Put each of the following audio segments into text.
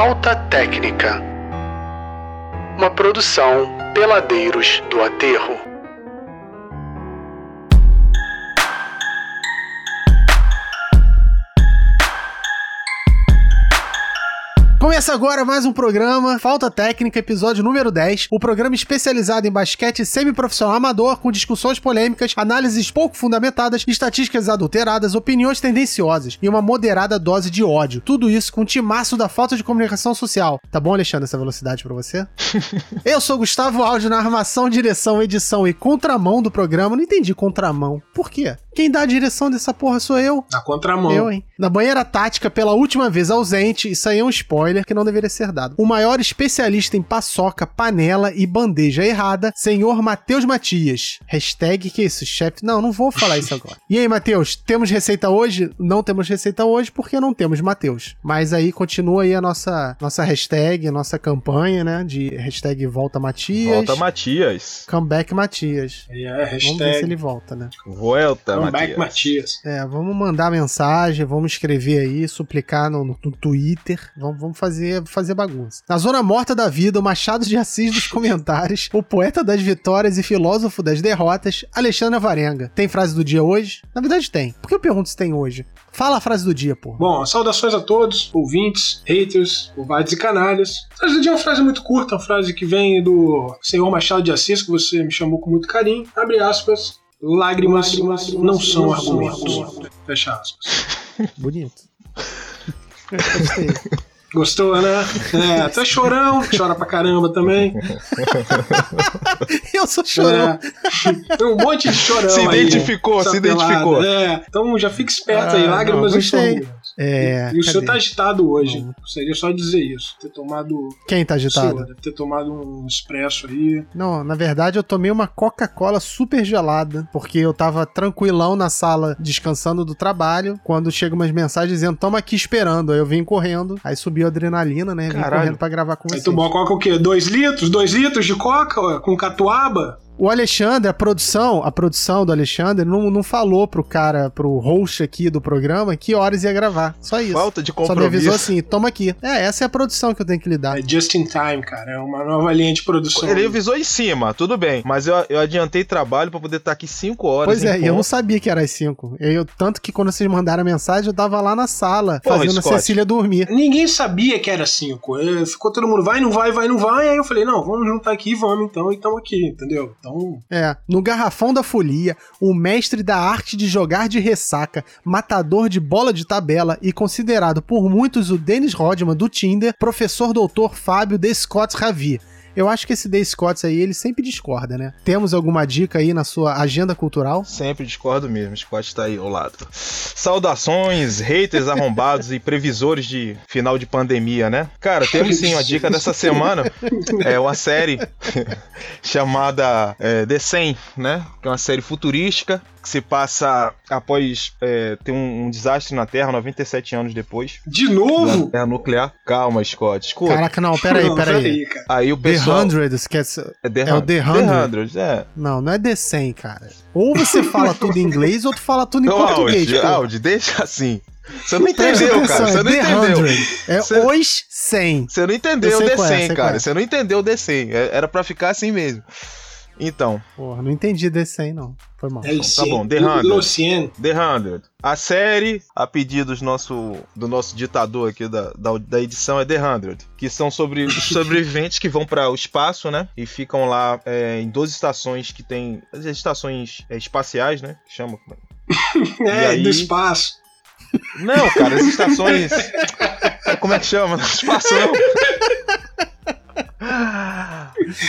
Falta Técnica. Uma produção Peladeiros do Aterro. Começa agora mais um programa, Falta Técnica, episódio número 10. O programa especializado em basquete semiprofissional amador, com discussões polêmicas, análises pouco fundamentadas, estatísticas adulteradas, opiniões tendenciosas e uma moderada dose de ódio. Tudo isso com o timaço da falta de comunicação social. Tá bom, Alexandre, essa velocidade pra você? Eu sou Gustavo Áudio na armação, direção, edição e contramão do programa. Não entendi contramão. Por quê? Quem dá a direção dessa porra sou eu. Na contramão. Eu, hein? Na banheira tática, pela última vez ausente, isso aí é um spoiler que não deveria ser dado. O maior especialista em paçoca, panela e bandeja errada, senhor Matheus Matias. Hashtag que isso, chefe? Não, não vou falar isso agora. E aí, Matheus, temos receita hoje? Não temos receita hoje porque não temos Matheus. Mas aí continua aí a nossa, nossa hashtag, a nossa campanha, né? De hashtag Volta Matias. Volta Matias. Comeback Matias. É, Vamos ver se hashtag ele volta, né? Volta, Comeback Matias. Matias. É, vamos mandar mensagem, vamos escrever aí, suplicar no, no- no Twitter, vamos, vamos fazer, fazer bagunça. Na zona morta da vida, o Machado de Assis dos comentários, o poeta das vitórias e filósofo das derrotas, Alexandre Varenga. Tem frase do dia hoje? Na verdade tem. Por que eu pergunto se tem hoje? Fala a frase do dia, pô. Bom, saudações a todos, ouvintes, haters, covardes e canalhas. A frase do dia é uma frase muito curta, uma frase que vem do senhor Machado de Assis, que você me chamou com muito carinho. Abre aspas. Lágrimas, não são argumentos. Fecha aspas. Bonito. Gostei. Gostou, né? É, tu é chorão, chora pra caramba também. eu sou chorão. É. Tem um monte de chorão Se aí, identificou, essa se identificou. É, então já fica esperto aí, Ah, lágrimas não, não, são gostei. argumentos. É, E o senhor tá agitado hoje. Não. Seria só dizer isso. Ter tomado. Quem tá O senhor agitado? deve ter tomado um expresso aí. Não, na verdade eu tomei uma Coca-Cola super gelada, porque eu tava tranquilão na sala descansando do trabalho, quando chegam umas mensagens dizendo, toma aqui esperando. Aí eu vim correndo, aí subiu a adrenalina, né? Vim Caralho. correndo pra gravar com Aí vocês. tu bota coca o quê? Dois litros? Dois litros de coca com catuaba? O Alexandre, a produção, a produção do Alexandre não, não falou pro cara, pro host aqui do programa, que horas ia gravar. Só isso. Falta de Só me compromisso. avisou assim, toma aqui. É, essa é a produção que eu tenho que lidar. É just in time, cara. É uma nova linha de produção. Ele avisou em cima, tudo bem. Mas eu, eu adiantei trabalho pra poder estar aqui 5 horas. Pois é, e eu não sabia que era às 5. Eu, tanto que quando vocês mandaram a mensagem, eu tava lá na sala, Porra, fazendo a Scott. Cecília dormir. Ninguém sabia que era cinco. É, Ficou todo mundo, vai, não vai, vai, não vai. Aí eu falei, não, vamos juntar aqui, vamos então, e estamos aqui, entendeu? Então, É, no garrafão da folia, o mestre da arte de jogar de ressaca, matador de bola de tabela e considerado por muitos o Dennis Rodman do Tinder, professor doutor Fábio de Scott Ravi. Eu acho que esse The Scotts aí, ele sempre discorda, né? Temos alguma dica aí na sua agenda cultural? Sempre discordo mesmo, Scott tá aí ao lado. Saudações, haters arrombados e previsores de final de pandemia, né? Cara, temos sim uma dica dessa semana. É uma série chamada é, The 100, né? Que é uma série futurística que se passa após é, ter um, um desastre na Terra, 97 anos depois. de Da novo? Terra nuclear. Calma, Scott. Escuta. Caraca, não, peraí, Não, peraí. cara. Aí o The pessoal... Hundreds, que é... essa- É, The é o The Hundred. é. Não, não é The 100, cara. Ou você fala tudo em inglês, ou tu fala tudo em Ô, português, Audi. Audi, deixa assim. Você não entendeu, cara. Você é não The entendeu. 100. É Você- os 100. Você não entendeu Eu o The qual é, 100, sei qual cara. é. Você não entendeu o The 100. É- Era pra ficar assim mesmo. Então, Porra, não entendi The 100, não. Foi mal. É tá bom, The Hundred. Lucien. The 100. A série, a pedidos nosso, do nosso ditador aqui da, da, da edição, é The 100. Que são sobre os sobreviventes que vão para o espaço, né? E ficam lá é, em 12 estações que tem. As estações é, espaciais, né? Que chama. É, aí? do espaço. Não, cara, as estações. Como é que chama? Espaço não.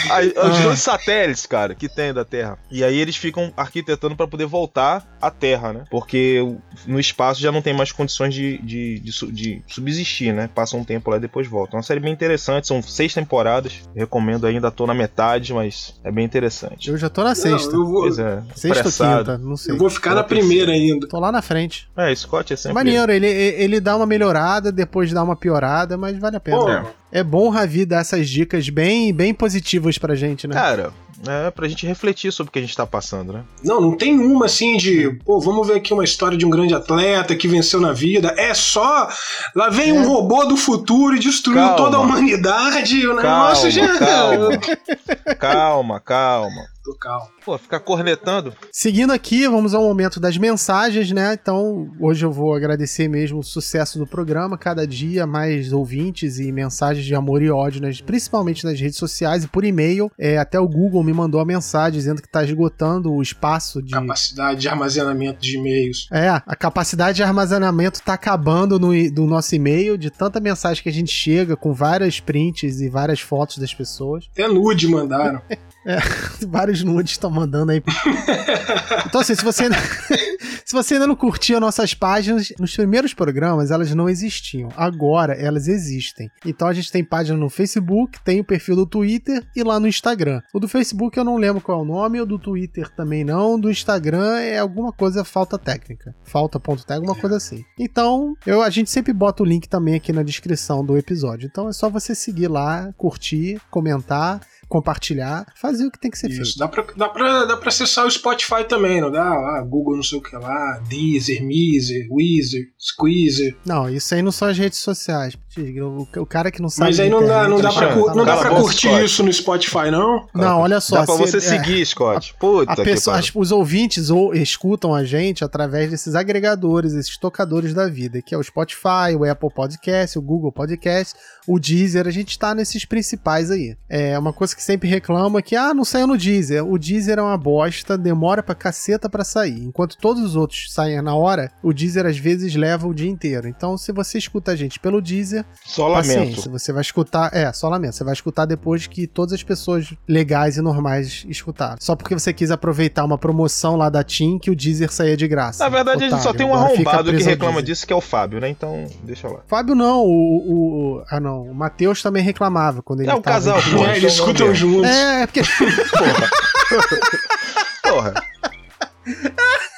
Aí, os Ah. dois satélites, cara, que tem da Terra. E aí eles ficam arquitetando pra poder voltar à Terra, né? Porque no espaço já não tem mais condições de, de, de de subsistir, né? Passa um tempo lá e depois volta. É uma série bem interessante, são seis temporadas. Recomendo ainda, tô na metade, mas é bem interessante. Eu já tô na Não, sexta. eu, vou, Pois é, Sexta ou quinta, não sei. eu vou ficar Tô na primeira ainda. Tô lá na frente. É, Scott é sempre. Maneiro, ele, ele dá uma melhorada, depois dá uma piorada, mas vale a pena. Pô, É. Bom, Ravi, dar essas dicas bem, bem positivas pra gente, né? Cara, é pra gente refletir sobre o que a gente tá passando, né? Não, não tem uma assim de, pô, vamos ver aqui uma história de um grande atleta que venceu na vida. É só. Lá vem É. um robô do futuro e destruiu Calma. toda a humanidade. O Calma, negócio já. calma. calma, calma. Tô calmo. Pô, ficar cornetando. Seguindo aqui, vamos ao momento das mensagens, né? Então, hoje eu vou agradecer mesmo o sucesso do programa. Cada dia mais ouvintes e mensagens de amor e ódio, nas- principalmente nas redes sociais e por e-mail. É, até o Google me mandou a mensagem dizendo que está esgotando o espaço de. Capacidade de armazenamento de e-mails. É, a capacidade de armazenamento tá acabando no, do nosso e-mail, de tanta mensagem que a gente chega com várias prints e várias fotos das pessoas. Até nude mandaram. Vários nudes estão mandando aí. Então, assim, se você, ainda, se você ainda não curtia nossas páginas, nos primeiros programas elas não existiam. Agora elas existem. Então a gente tem página no Facebook, tem o perfil do Twitter e lá no Instagram. O do Facebook eu não lembro qual é o nome, o do Twitter também não. Do Instagram é alguma coisa falta técnica. Falta.tech, alguma coisa assim. Então, eu, a gente sempre bota o link também aqui na descrição do episódio. Então é só você seguir lá, curtir, comentar compartilhar, fazer o que tem que ser Isso. feito. Dá pra, dá, pra, dá pra acessar o Spotify também, não dá? Lá, Google não sei o que lá, Deezer, Mizer, Weezer, Squeezer. Não, isso aí não são as redes sociais. O, o cara que não sabe. Mas aí não dá, não dá ele pra, tá não dá pra a boca, curtir Scott. isso no Spotify, não? Não, olha só. Dá pra se- você é, seguir, Scott. Puta A que pessoa, pariu. as- os ouvintes ou escutam a gente através desses agregadores, esses tocadores da vida, que é o Spotify, o Apple Podcast, o Google Podcast, o Deezer, a gente tá nesses principais aí. É uma coisa que sempre reclama que, ah, não saiu no Deezer. O Deezer é uma bosta, demora pra caceta pra sair. Enquanto todos os outros saem na hora, o Deezer às vezes leva o dia inteiro. Então, se você escuta a gente pelo Deezer, Só paciência, lamento. você vai escutar, é, só lamento, você vai escutar depois que todas as pessoas legais e normais escutaram. Só porque você quis aproveitar uma promoção lá da TIM que o Deezer saía de graça. Na verdade, a gente só Otário, tem um arrombado que reclama disso, que é o Fábio, né? Então, deixa lá. Fábio não, o, o- ah não, o Matheus também reclamava quando ele É um tava casal, pô. É, eles então escutam mesmo. juntos. É, porque Porra. Porra.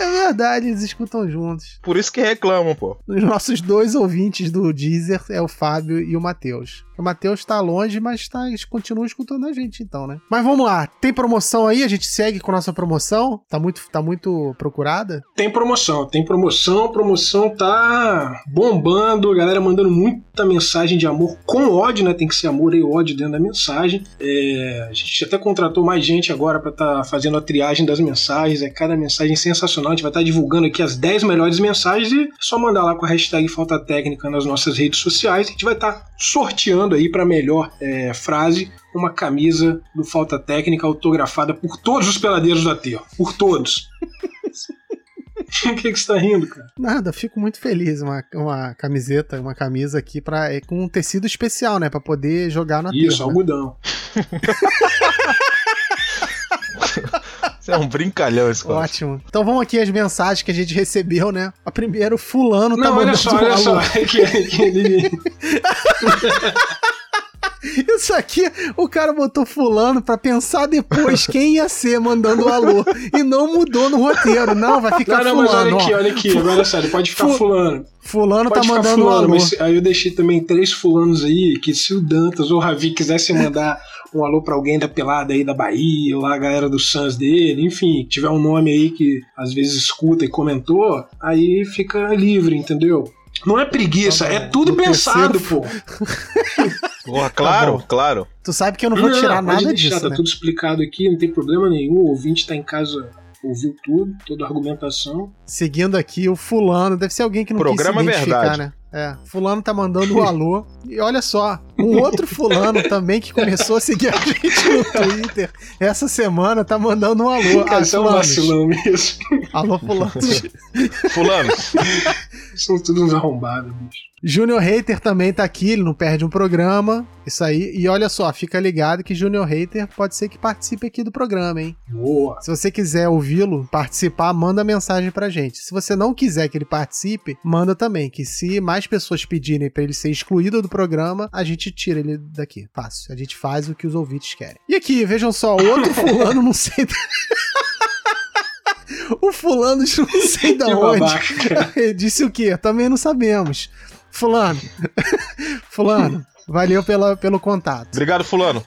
é verdade, eles escutam juntos. Por isso que reclamam, pô. Os nossos dois ouvintes do Deezer é o Fábio e o Matheus. O Matheus tá longe, mas tá, eles continuam escutando a gente, então, né? Mas vamos lá, tem promoção aí? A gente segue com nossa promoção? Tá muito, tá muito procurada? Tem promoção, tem promoção, a promoção tá bombando, a galera mandando muita mensagem de amor com ódio, né? Tem que ser amor e ódio dentro da mensagem. É, a gente até contratou mais gente agora pra estar fazendo a triagem das mensagens. É cada mensagem sensacional. A gente vai estar divulgando aqui as 10 melhores mensagens e é só mandar lá com a hashtag Falta Técnica nas nossas redes sociais. A gente vai estar sorteando aí pra melhor é, frase uma camisa do Falta Técnica autografada por todos os peladeiros da Terra. Por todos. O que, que você tá rindo, cara? Nada, fico muito feliz. Uma, uma camiseta, uma camisa aqui pra, é, com um tecido especial, né? Pra poder jogar na Isso, terra. né? algodão. Você é um brincalhão, Scott. Ótimo. Então vamos aqui as mensagens que a gente recebeu, né? A primeiro, fulano tá Não, olha mandando só, olha só. Que- que ele- Isso aqui, o cara botou fulano pra pensar depois quem ia ser mandando o alô. E não mudou no roteiro. Não, vai ficar Não, não, mas fulano. olha aqui, olha aqui. Agora sério, pode ficar Fu- fulano. Fulano Pode tá mandando o fulano, alô. mas aí eu deixei também três fulanos aí, que se o Dantas ou o Ravi quisessem mandar um alô pra alguém da pelada aí da Bahia, ou lá a galera do Suns dele, enfim, tiver um nome aí que às vezes escuta e comentou, aí fica livre, entendeu? Não é preguiça, Tá é tudo pensado, terceiro- pô. Porra, claro, bom. claro. Tu sabe que eu não vou tirar pode nada deixar, disso, tá né? tudo explicado aqui, não tem problema nenhum. O ouvinte tá em casa, ouviu tudo, toda a argumentação. Seguindo aqui, o fulano, deve ser alguém que não Programa quis se identificar, verdade. né? É, fulano tá mandando o alô. E olha só, um outro fulano também que começou a seguir a gente no Twitter essa semana tá mandando um alô. Cara, Ah, é um vacilão mesmo. Alô, fulano. Fulano, São tudo uns arrombados, bicho. Júnior Hater também tá aqui, ele não perde um programa. Isso aí. E olha só, fica ligado que Júnior Hater pode ser que participe aqui do programa, hein? Boa. Se você quiser ouvi-lo, participar, manda mensagem pra gente. Se você não quiser que ele participe, manda também, que se mais pessoas pedirem pra ele ser excluído do programa, a gente tira ele daqui. Fácil. A gente faz o que os ouvintes querem. E aqui, vejam só, o outro fulano, não sei. o fulano de não sei da Que onde. disse o quê? Também não sabemos. Fulano. Fulano, valeu pela, pelo contato. Obrigado, fulano.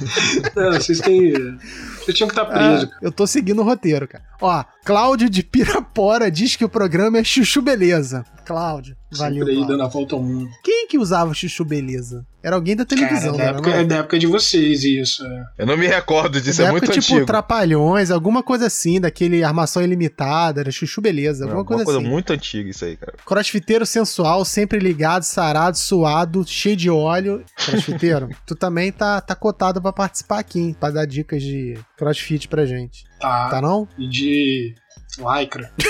Não, vocês têm. Vocês tinham que estar presos. Ah, eu tô seguindo o roteiro, cara. Ó, Cláudio de Pirapora diz que o programa é Chuchu Beleza. Cláudio, valeu. Sempre aí Cláudio. dando a volta ao mundo. Quem que usava Chuchu Beleza? Era alguém da Cara, televisão, não da era, época, não? é da época de vocês, isso. é. Eu não me recordo disso, Da é época, muito tipo, antigo. Trapalhões, alguma coisa assim, daquele armação ilimitada, era Chuchu Beleza, alguma uma coisa, coisa assim. muito antiga isso aí, cara. Crossfiteiro sensual, sempre ligado, sarado, suado, cheio de óleo. Crossfiteiro, tu também tá, tá cotado pra participar aqui, hein, pra dar dicas de crossfit pra gente. Tá. Tá não? E de lycra.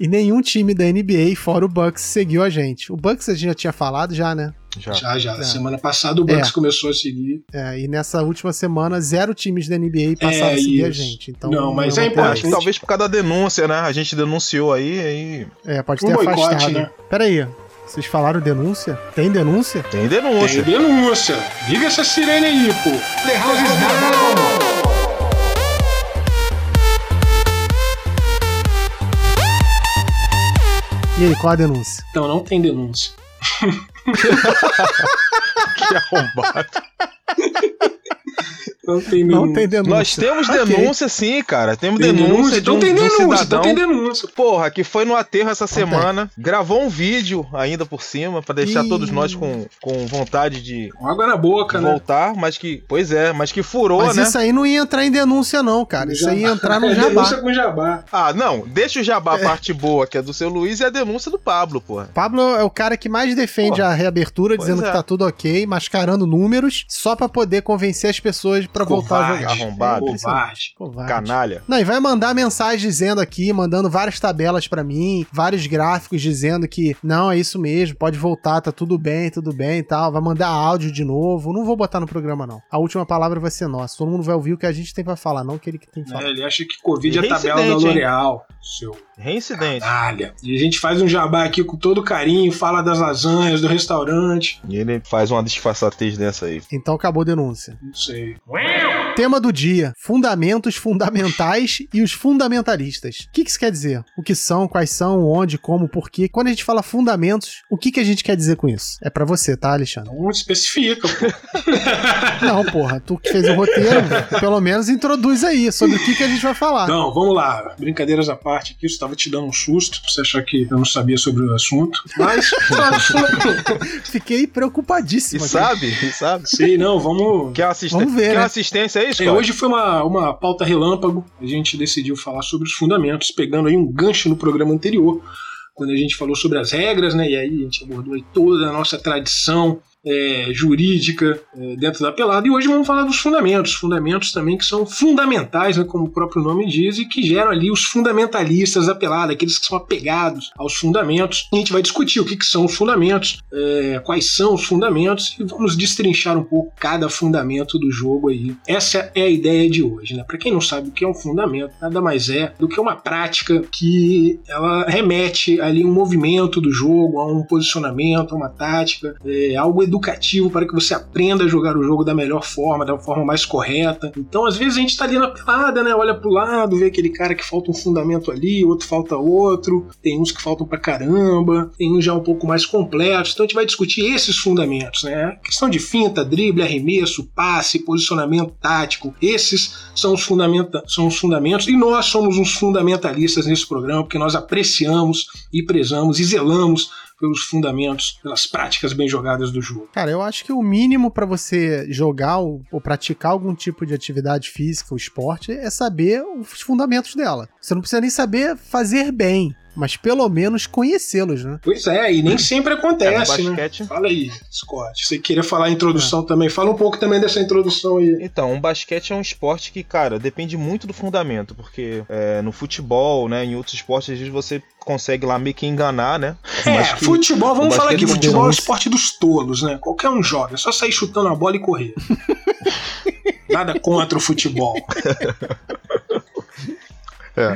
E nenhum time da NBA, fora o Bucks, seguiu a gente. O Bucks a gente já tinha falado já, né? Já. Já, já. É. Semana passada o Bucks É. começou a seguir. É, e nessa última semana, zero times da NBA passaram É, a seguir a isso. gente. Então, Não, mas é é importante. Talvez por causa da denúncia, né? A gente denunciou aí, aí É, pode Um ter boicote, afastado. né? Pera aí, vocês falaram denúncia? Tem denúncia? tem denúncia. Tem denúncia. Liga essa sirene aí, pô. The house is down. E aí, qual a denúncia? Não, não tem denúncia. Que arrombado. Não tem denúncia. Não tem denúncia. Nós temos denúncia sim, cara. Temos Tem denúncia, de Então um, tem de um denúncia, cidadão. então tem denúncia. Porra, que foi no aterro essa Então semana, gravou um vídeo ainda por cima pra deixar Ih. todos nós com, com vontade de Com água na boca, né? voltar, mas que, pois é, mas que furou, Mas né? isso aí não ia entrar em denúncia, não, cara. Isso aí ia entrar no É, jabá. denúncia com jabá. Ah, não, deixa o jabá a parte boa, que é do seu Luiz, e a denúncia do Pablo, porra. Pablo é o cara que mais defende Pô, a reabertura, pois dizendo é. que tá tudo ok, mascarando números, só pra poder convencer as pessoas pra voltar a Covarde. jogar. Arrombado. Covarde. Covarde. Canalha. Não, e vai mandar mensagem dizendo aqui, mandando várias tabelas pra mim, vários gráficos dizendo que não, é isso mesmo, pode voltar, tá tudo bem, tudo bem e tal. Vai mandar áudio de novo. Não vou botar no programa, não. A última palavra vai ser nossa. Todo mundo vai ouvir o que a gente tem pra falar, não o que ele que tem pra falar. É, ele acha que Covid é a tabela da? L'Oreal. Seu Reincidente. canalha. E a gente faz um jabá aqui com todo carinho, fala das lasanhas, do restaurante. E ele faz uma disfarçatez dessa aí. Então acabou a denúncia. Não sei. Tema do dia: Fundamentos fundamentais e os fundamentalistas. O que, que isso quer dizer? O que são, quais são, onde, como, por quê? Quando a gente fala fundamentos, o que, que a gente quer dizer com isso? É pra você, tá, Alexandre? Não especifica, pô. Não, porra, tu que fez o roteiro, pelo menos introduz aí sobre o que, que a gente vai falar. Não, vamos lá. Brincadeiras à parte aqui, estava te dando um susto, pra você achar que eu não sabia sobre o assunto. Mas, Fiquei E preocupadíssimo. aqui. sabe? E sabe? sei, não, vamos. Quer, assisten Vamos ver, Quer né? assistência aí, É, Scott? hoje foi uma, uma pauta relâmpago. A gente decidiu falar sobre os fundamentos, pegando aí um gancho no programa anterior, quando a gente falou sobre as regras, né? E aí a gente abordou aí toda a nossa tradição é, jurídica é, dentro da pelada. E hoje vamos falar dos fundamentos. Fundamentos também que são fundamentais, né, como o próprio nome diz, e que geram ali os fundamentalistas da pelada, aqueles que são apegados aos fundamentos. E a gente vai discutir o que, que são os fundamentos, é, quais são os fundamentos, e vamos destrinchar um pouco cada fundamento do jogo aí. Essa é a ideia de hoje. Né? Para quem não sabe o que é um fundamento, nada mais é do que uma prática que ela remete ali um movimento do jogo, a um posicionamento, a uma tática, é, algo educativo para que você aprenda a jogar o jogo da melhor forma, da forma mais correta. Então, às vezes, a gente tá ali na pelada, né? Olha pro lado, vê aquele cara que falta um fundamento ali, outro falta outro, tem uns que faltam pra caramba, tem uns já um pouco mais completos. Então, a gente vai discutir esses fundamentos, né? Questão de finta, drible, arremesso, passe, posicionamento tático. Esses são os, fundamenta são os fundamentos e nós somos uns fundamentalistas nesse programa porque nós apreciamos e prezamos e zelamos pelos fundamentos, pelas práticas bem jogadas do jogo. Cara, eu acho que o mínimo pra você jogar ou, ou praticar algum tipo de atividade física ou esporte é saber os fundamentos dela. Você não precisa nem saber fazer bem, mas pelo menos conhecê-los, né? Pois é, e nem sempre É, acontece, no né? basquete. Fala aí, Scott. Você queria falar a introdução também? Fala um pouco também dessa introdução aí. Então, o basquete é um esporte que, cara, depende muito do fundamento, porque é, no futebol, né, em outros esportes, às vezes você consegue lá meio que enganar, né? É, Mas que futebol, vamos falar que basquete futebol é o esporte dos tolos, né? Qualquer um joga, é só sair chutando a bola e correr. Nada contra o futebol. É.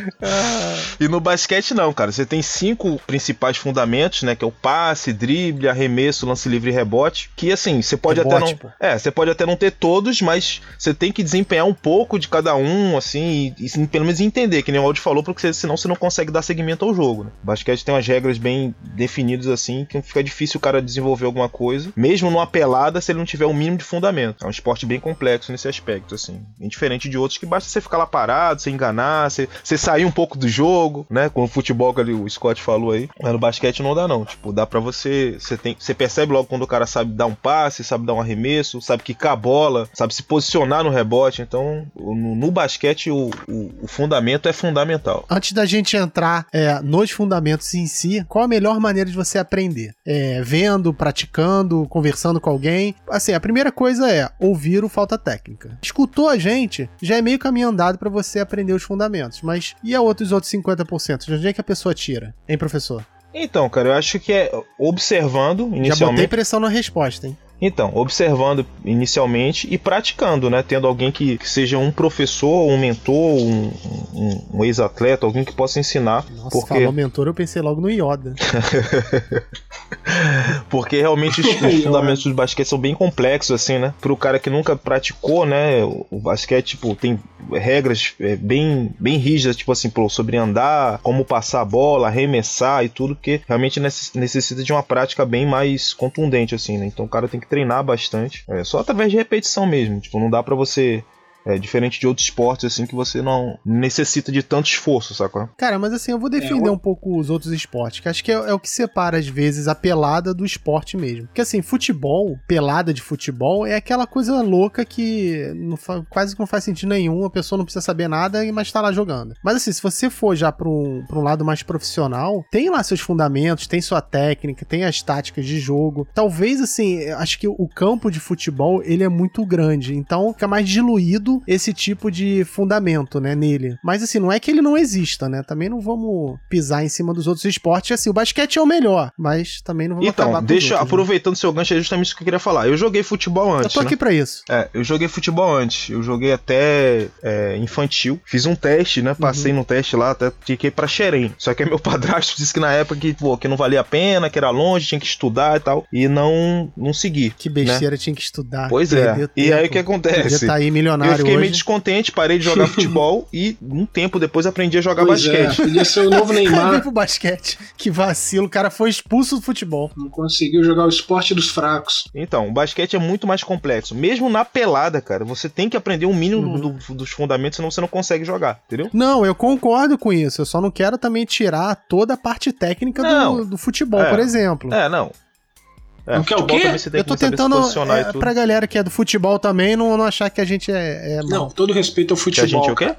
E no basquete não, cara. Você tem cinco principais fundamentos, né? Que é o passe, drible, arremesso, lance livre e rebote. Que assim, você pode rebote, até não. Pô. É, você pode até não ter todos, mas você tem que desempenhar um pouco de cada um, assim, e, e pelo menos entender, que nem o Aldi falou, porque senão você não consegue dar seguimento ao jogo, né? O basquete tem umas regras bem definidas assim, que fica difícil o cara desenvolver alguma coisa, mesmo numa pelada, se ele não tiver o um mínimo de fundamento. É um esporte bem complexo nesse aspecto, assim. Bem diferente de outros que basta você ficar lá parado, você enganar, você, você sair um pouco do jogo, né? Com o futebol que ali o Scott falou aí. Mas no basquete não dá, não. Tipo, dá pra você. Você, tem, você percebe logo quando o cara sabe dar um passe, sabe dar um arremesso, sabe quicar a bola, sabe se posicionar no rebote. Então, no, no basquete, o, o, o, fundamento é fundamental. Antes da gente entrar é, nos fundamentos em si, qual a melhor maneira de você aprender? É, vendo, praticando, conversando com alguém? Assim, a primeira coisa é ouvir o falta técnica. Escutou a gente, já é meio caminho andado para você aprender os fundamentos. Mas e a outros outros 50%? De onde é que a pessoa tira? Hein, professor? Então, cara, eu acho que é observando inicialmente. Já botei pressão na resposta, hein? Então, observando inicialmente e praticando, né? Tendo alguém que, que seja um professor, um mentor, um, um, um ex-atleta, alguém que possa ensinar. Nossa, porque... falou mentor, eu pensei logo no Yoda. porque realmente os, os fundamentos do basquete são bem complexos, assim, né? Para o cara que nunca praticou, né? O basquete, tipo, tem regras é, bem, bem rígidas, tipo assim, sobre andar, como passar a bola, arremessar e tudo, que realmente necessita de uma prática bem mais contundente, assim, né? Então o cara tem que que treinar bastante. É, só através de repetição mesmo. Tipo, não dá para você é diferente de outros esportes, assim, que você não necessita de tanto esforço, sacou? Cara, mas assim, eu vou defender é, eu... um pouco os outros esportes, que acho que é, é, o que separa, às vezes, a pelada do esporte mesmo. Porque assim, futebol, pelada de futebol, é aquela coisa louca que quase que não faz sentido nenhum, a pessoa não precisa saber nada, mas tá lá jogando. Mas assim, se você for já pra um, pra um lado mais profissional, tem lá seus fundamentos, tem sua técnica, tem as táticas de jogo. Talvez, assim, acho que o campo de futebol, ele é muito grande, então fica mais diluído esse tipo de fundamento, né, nele. Mas assim, não é que ele não exista, né? Também não vamos pisar em cima dos outros esportes. Assim, o basquete é o melhor, mas também não vamos então, acabar com deixa, outros, né? aproveitando né? seu gancho, é justamente isso que eu queria falar. Eu joguei futebol antes. Eu tô aqui né? pra isso. É, eu joguei futebol antes. Eu joguei até é, infantil. Fiz um teste, né? Passei uhum. no teste lá, até fiquei pra Xerém. Só que meu padrasto disse que na época que, pô, que não valia a pena, que era longe, tinha que estudar e tal. E não, não segui. Que besteira, né? tinha que estudar. Pois é. E aí o que acontece? Tá aí milionário fiquei hoje. meio descontente parei de jogar futebol e um tempo depois aprendi a jogar pois basquete. É, podia ser o novo Neymar. pro basquete. Que vacilo, o cara foi expulso do futebol. Não conseguiu jogar o esporte dos fracos. Então, o basquete é muito mais complexo. Mesmo na pelada, cara, você tem que aprender um mínimo uhum. do, dos fundamentos, senão você não consegue jogar, entendeu? Não, eu concordo com isso. Eu só não quero também tirar toda a parte técnica do, do, futebol, é, por exemplo. É, não. É, não quer o quê? eu tô tentando, é, pra galera que é do futebol também, não, não achar que a gente é, é Não, todo respeito ao futebol. Que a gente é o quê?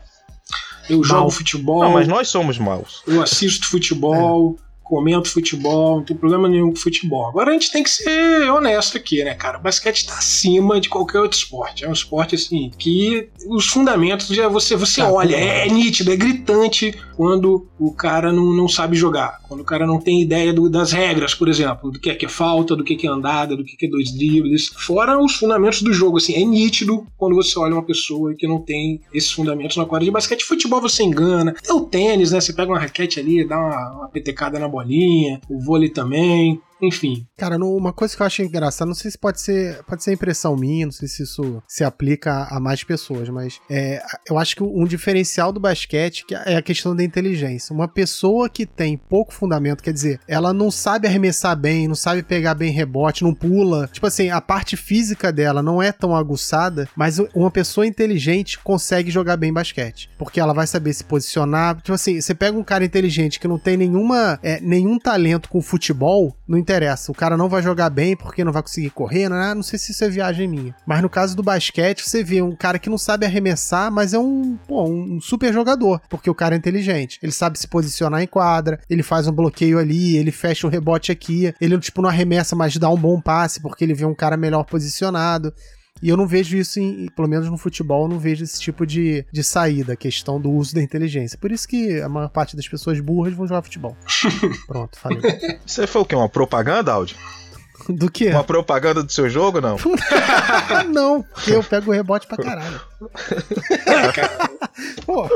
Eu Mal. jogo futebol. Não, mas nós somos maus. Eu assisto futebol. Comento futebol, não tem problema nenhum com futebol. Agora a gente tem que ser honesto aqui, né, cara? O basquete está acima de qualquer outro esporte. É um esporte, assim, que os fundamentos já você, você tá, olha, é, é nítido, é gritante quando o cara não, não sabe jogar. Quando o cara não tem ideia do, das regras, por exemplo, do que é que é falta, do que é que é andada, do que é que é dois dribles. Fora os fundamentos do jogo, assim, é nítido quando você olha uma pessoa que não tem esses fundamentos na quadra de basquete. Futebol você engana. Até o tênis, né? Você pega uma raquete ali, dá uma, uma petecada na bola bolinha, o vôlei também enfim. Cara, uma coisa que eu acho engraçada, não sei se pode ser, pode ser impressão minha, não sei se isso se aplica a mais pessoas, mas é, eu acho que um diferencial do basquete é a questão da inteligência. Uma pessoa que tem pouco fundamento, quer dizer, ela não sabe arremessar bem, não sabe pegar bem rebote, não pula. Tipo assim, a parte física dela não é tão aguçada, mas uma pessoa inteligente consegue jogar bem basquete. Porque ela vai saber se posicionar. Tipo assim, você pega um cara inteligente que não tem nenhuma, é, nenhum talento com futebol, não interessa. O cara não vai jogar bem porque não vai conseguir correr, né? Não sei se isso é viagem minha. Mas no caso do basquete, você vê um cara que não sabe arremessar, mas é um, pô, um super jogador, porque o cara é inteligente. Ele sabe se posicionar em quadra, ele faz um bloqueio ali, ele fecha um rebote aqui, ele tipo não arremessa, mas dá um bom passe porque ele vê um cara melhor posicionado. E eu não vejo isso, em, pelo menos no futebol, eu não vejo esse tipo de, de saída, a questão do uso da inteligência. Por isso que a maior parte das pessoas burras vão jogar futebol. Pronto, falei. Você foi o quê? Uma propaganda, Audi? Do que? Uma propaganda do seu jogo, não? não, porque eu pego o rebote pra caralho. Pô,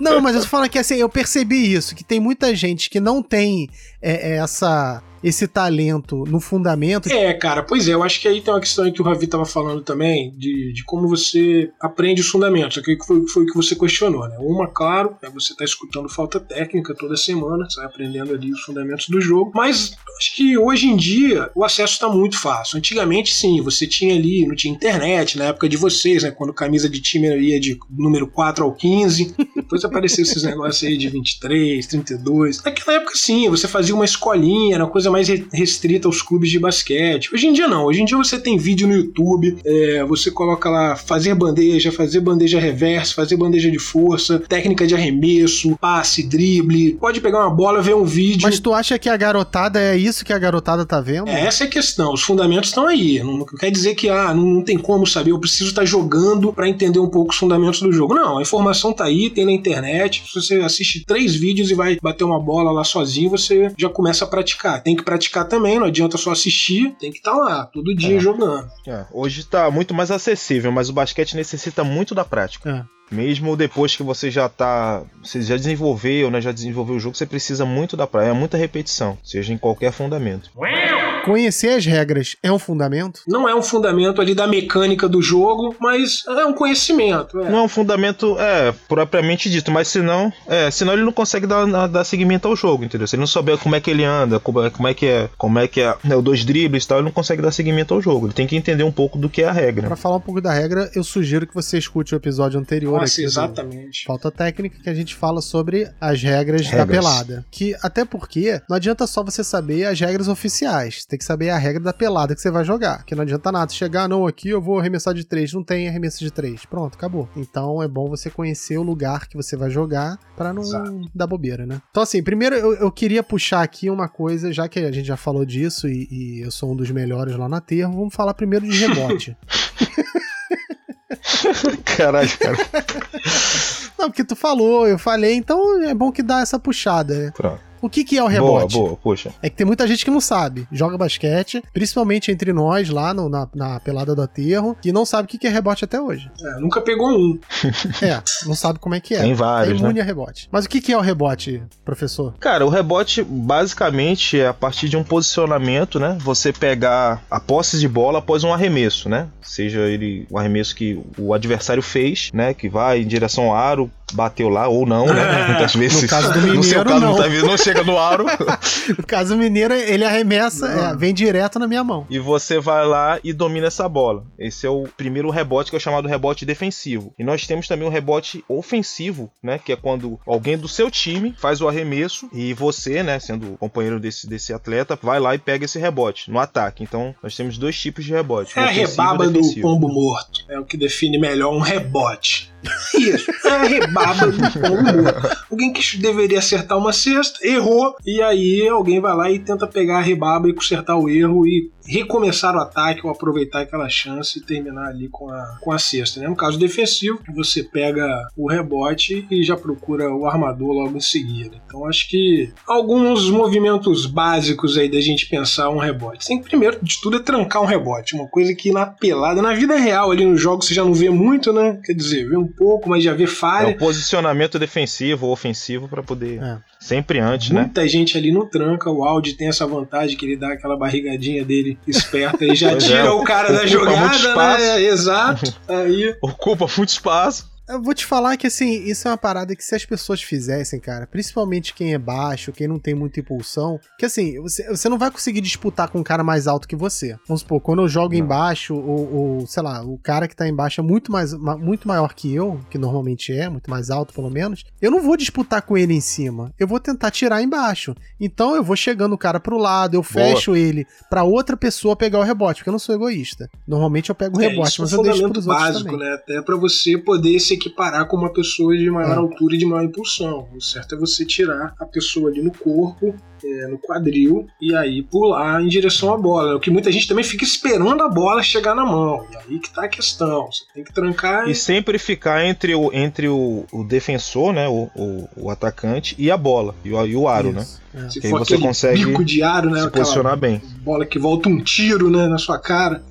não, mas eu tô falando que assim, eu percebi isso, que tem muita gente que não tem é, é, essa esse talento no fundamento. É, cara, pois é, eu acho que aí tem uma questão que o Ravi tava falando também, de, de como você aprende os fundamentos, que foi, foi o que você questionou, né? Uma, claro, é você tá escutando falta técnica toda semana, você vai aprendendo ali os fundamentos do jogo, mas acho que hoje em dia o acesso está muito fácil. Antigamente, sim, você tinha ali, não tinha internet, na época de vocês, né? Quando camisa de time ia de número 4 ao 15, depois apareceu esses negócios aí de 23, 32. Naquela época, sim, você fazia uma escolinha, era uma coisa mais restrita aos clubes de basquete. Hoje em dia não. Hoje em dia você tem vídeo no YouTube, é, você coloca lá fazer bandeja, fazer bandeja reversa, fazer bandeja de força, técnica de arremesso, passe, drible. Pode pegar uma bola, ver um vídeo. Mas tu acha que a garotada é isso que a garotada tá vendo? É, essa é a questão. Os fundamentos estão aí. Não, quer dizer que ah, não, não tem como saber, eu preciso estar tá jogando para entender um pouco os fundamentos do jogo. Não, a informação tá aí, tem na internet. Se você assiste três vídeos e vai bater uma bola lá sozinho, você já começa a praticar. Tem que praticar também, não adianta só assistir, tem que estar tá lá, todo dia é. jogando. É. Hoje tá muito mais acessível, mas o basquete necessita muito da prática. É. Mesmo depois que você já tá. Você já desenvolveu, né? Já desenvolveu o jogo, você precisa muito da praia, é muita repetição, seja em qualquer fundamento. Conhecer as regras é um fundamento? Não é um fundamento ali da mecânica do jogo, mas é um conhecimento. É. Não é um fundamento, é, propriamente dito, mas senão, é, senão ele não consegue dar, dar seguimento ao jogo, entendeu? Se ele não souber como é que ele anda, como é, como é que é, como é que é né, o dois dribles e tal, ele não consegue dar seguimento ao jogo. Ele tem que entender um pouco do que é a regra. Para falar um pouco da regra, eu sugiro que você escute o episódio anterior Nossa, aqui exatamente. Falta técnica que a gente fala sobre as regras, regras, da pelada. Que até porque não adianta só você saber as regras oficiais. Tem que saber a regra da pelada que você vai jogar. Que não adianta nada chegar, não, aqui eu vou arremessar de três. Não tem arremesso de três. Pronto, acabou. Então é bom você conhecer o lugar que você vai jogar para não Exato. dar bobeira, né? Então, assim, primeiro eu, eu, queria puxar aqui uma coisa, já que a gente já falou disso e, e eu sou um dos melhores lá na Terra, vamos falar primeiro de rebote. Caralho, cara. Não, porque tu falou, eu falei, então é bom que dá essa puxada, né? Pronto. O que, que é o rebote? Boa, boa, puxa. É que tem muita gente que não sabe. Joga basquete, principalmente entre nós lá no, na, na pelada do aterro, que não sabe o que, que é rebote até hoje. É, nunca pegou um. é, não sabe como é que é. Tem vários, é imune né? a rebote. Mas o que, que é o rebote, professor? Cara, o rebote basicamente é a partir de um posicionamento, né? Você pegar a posse de bola após um arremesso, né? Seja ele o arremesso que o adversário fez, né? Que vai em direção ao aro, bateu lá ou não, né? Muitas vezes. No caso do Mineiro, no seu caso, não. Tá, não chega no aro. no caso Mineiro, ele arremessa, é, vem direto na minha mão. E você vai lá e domina essa bola. Esse é o primeiro rebote que é chamado rebote defensivo. E nós temos também o rebote ofensivo, né? Que é quando alguém do seu time faz o arremesso e você, né, sendo companheiro desse, desse atleta, vai lá e pega esse rebote no ataque. Então, nós temos dois tipos de rebote. É a rebaba do pombo morto. É o que define melhor um rebote. Isso, é a rebaba do pombo. Alguém que deveria acertar uma cesta, errou, e aí alguém vai lá e tenta pegar a rebaba e consertar o erro e recomeçar o ataque ou aproveitar aquela chance e terminar ali com a, com a cesta. Né? No caso defensivo, você pega o rebote e já procura o armador logo em seguida. Então acho que alguns movimentos básicos aí da gente pensar um rebote. Tem que primeiro de tudo é trancar um rebote, uma coisa que na pelada, na vida real ali no jogo você já não vê muito, né? Quer dizer, vê um pouco, mas já vê falha. É o posicionamento defensivo ou ofensivo para poder é. sempre antes, Muita né? Muita gente ali não tranca, o Audi tem essa vantagem que ele dá aquela barrigadinha dele esperto e já pois tira é, o cara da jogada, né? Exato. Aí. Ocupa muito espaço. Eu vou te falar que, assim, isso é uma parada que se as pessoas fizessem, cara, principalmente quem é baixo, quem não tem muita impulsão, que assim, você, você não vai conseguir disputar com um cara mais alto que você. Vamos supor, quando eu jogo não. embaixo, ou, sei lá, o cara que tá embaixo é muito, mais, muito maior que eu, que normalmente é, muito mais alto pelo menos, eu não vou disputar com ele em cima, eu vou tentar tirar embaixo. Então eu vou chegando o cara pro lado, eu fecho Boa. ele pra outra pessoa pegar o rebote, porque eu não sou egoísta. Normalmente eu pego o é, rebote, é, mas eu deixo pros básico, outros também. né? Até pra você poder se equiparar com uma pessoa de maior é. altura e de maior impulsão. O certo é você tirar a pessoa ali no corpo, é, no quadril, e aí pular em direção à bola. O que muita gente também fica esperando a bola chegar na mão. E aí que tá a questão. Você tem que trancar. E, e sempre ficar entre o, entre o, o defensor, né? O, o, o, atacante e a bola. E o, e o aro, né? Isso. né? É. Se for você consegue bico de aro, né? Se posicionar bem. Bola que volta um tiro né, na sua cara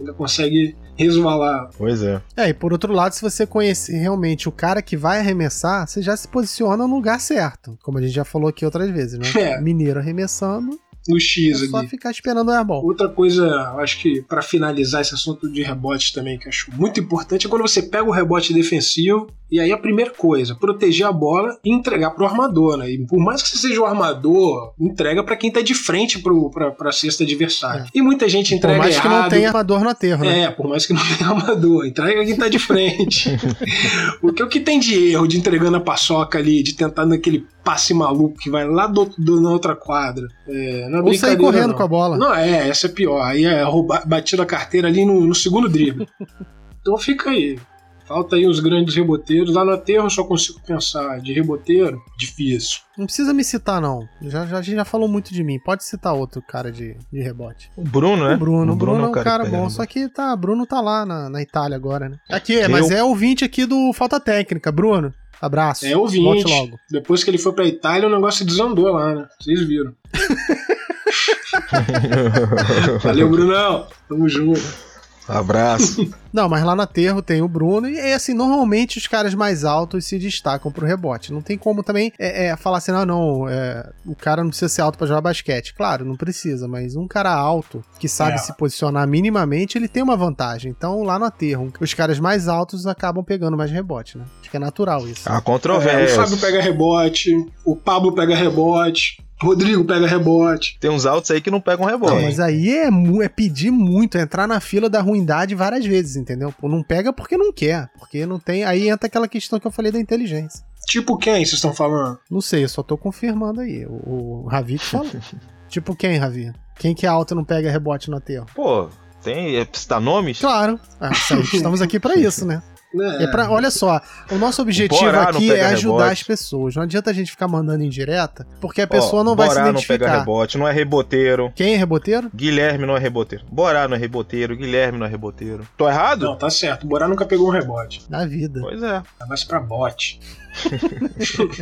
ainda consegue resvalar. Pois é. É, e por outro lado, se você conhecer realmente o cara que vai arremessar, você já se posiciona no lugar certo. Como a gente já falou aqui outras vezes, né? É. Mineiro arremessando, No é X só ali. ficar esperando o airball. Outra coisa, acho que pra finalizar esse assunto de rebote também, que eu acho muito importante, é quando você pega o rebote defensivo e aí a primeira coisa, proteger a bola e entregar pro armador, né? E por mais que você seja o armador, entrega pra quem tá de frente pro, pra, pra cesta adversária. E muita gente Por entrega mais que errado. não tenha armador no aterro, né? É, por mais que não tenha armador, entrega quem tá de frente. Porque o que tem de erro de entregando a paçoca ali, de tentar naquele passe maluco que vai lá do, do- na outra quadra. É, não é Ou sair correndo não. com a bola. Não, é, essa é pior. Aí é roubar, batido a carteira ali no, no segundo drible. então fica aí. Falta aí os grandes reboteiros. Lá no aterro eu só consigo pensar de reboteiro, difícil. Não precisa me citar, não. Já, já, a gente já falou muito de mim. Pode citar outro cara de, de rebote. O Bruno, né? O Bruno. O Bruno é um cara que bom. Só que tá, Bruno tá lá na, na Itália agora, né? Aqui, é, Eu- mas é ouvinte aqui do Falta Técnica. Bruno, abraço. É ouvinte. Volte logo. Depois que ele foi pra Itália, o negócio desandou lá, né? Vocês viram. Valeu, Brunão. Tamo junto. Abraço. Não, mas lá no aterro tem o Bruno. E é assim, normalmente os caras mais altos se destacam pro rebote. Não tem como também é, é, falar assim, não, não, é, o cara não precisa ser alto pra jogar basquete. Claro, não precisa, mas um cara alto que sabe É. se posicionar minimamente, ele tem uma vantagem. Então, lá no aterro, os caras mais altos acabam pegando mais rebote, né? Acho que é natural isso. A É, o controvérsia. Fábio pega rebote, o Pablo pega rebote, Rodrigo pega rebote. Tem uns altos aí que não pegam rebote. Não, mas aí é, é pedir muito, é entrar na fila da ruindade várias vezes, entendeu? Pô, Não pega porque não quer, porque não tem. Aí entra aquela questão que eu falei da inteligência. Tipo quem vocês estão falando? Não sei, eu só tô confirmando aí. O, o Ravi que falou. tipo quem, Ravi? Quem que é alto e não pega rebote no aterro? Pô, tem. É, citar nomes? Claro, ah, estamos aqui pra isso, né? É pra, olha só, o nosso objetivo Borá aqui é ajudar rebote. as pessoas. Não adianta a gente ficar mandando indireta, porque a pessoa Ó, não vai se Borá não pega identificar. rebote, não é reboteiro. Quem é reboteiro? Guilherme não é reboteiro. Borá não é reboteiro. Guilherme não é reboteiro. Tô errado? Não, tá certo. O Borá nunca pegou um rebote. Da vida. Pois é. Tá mais pra bote.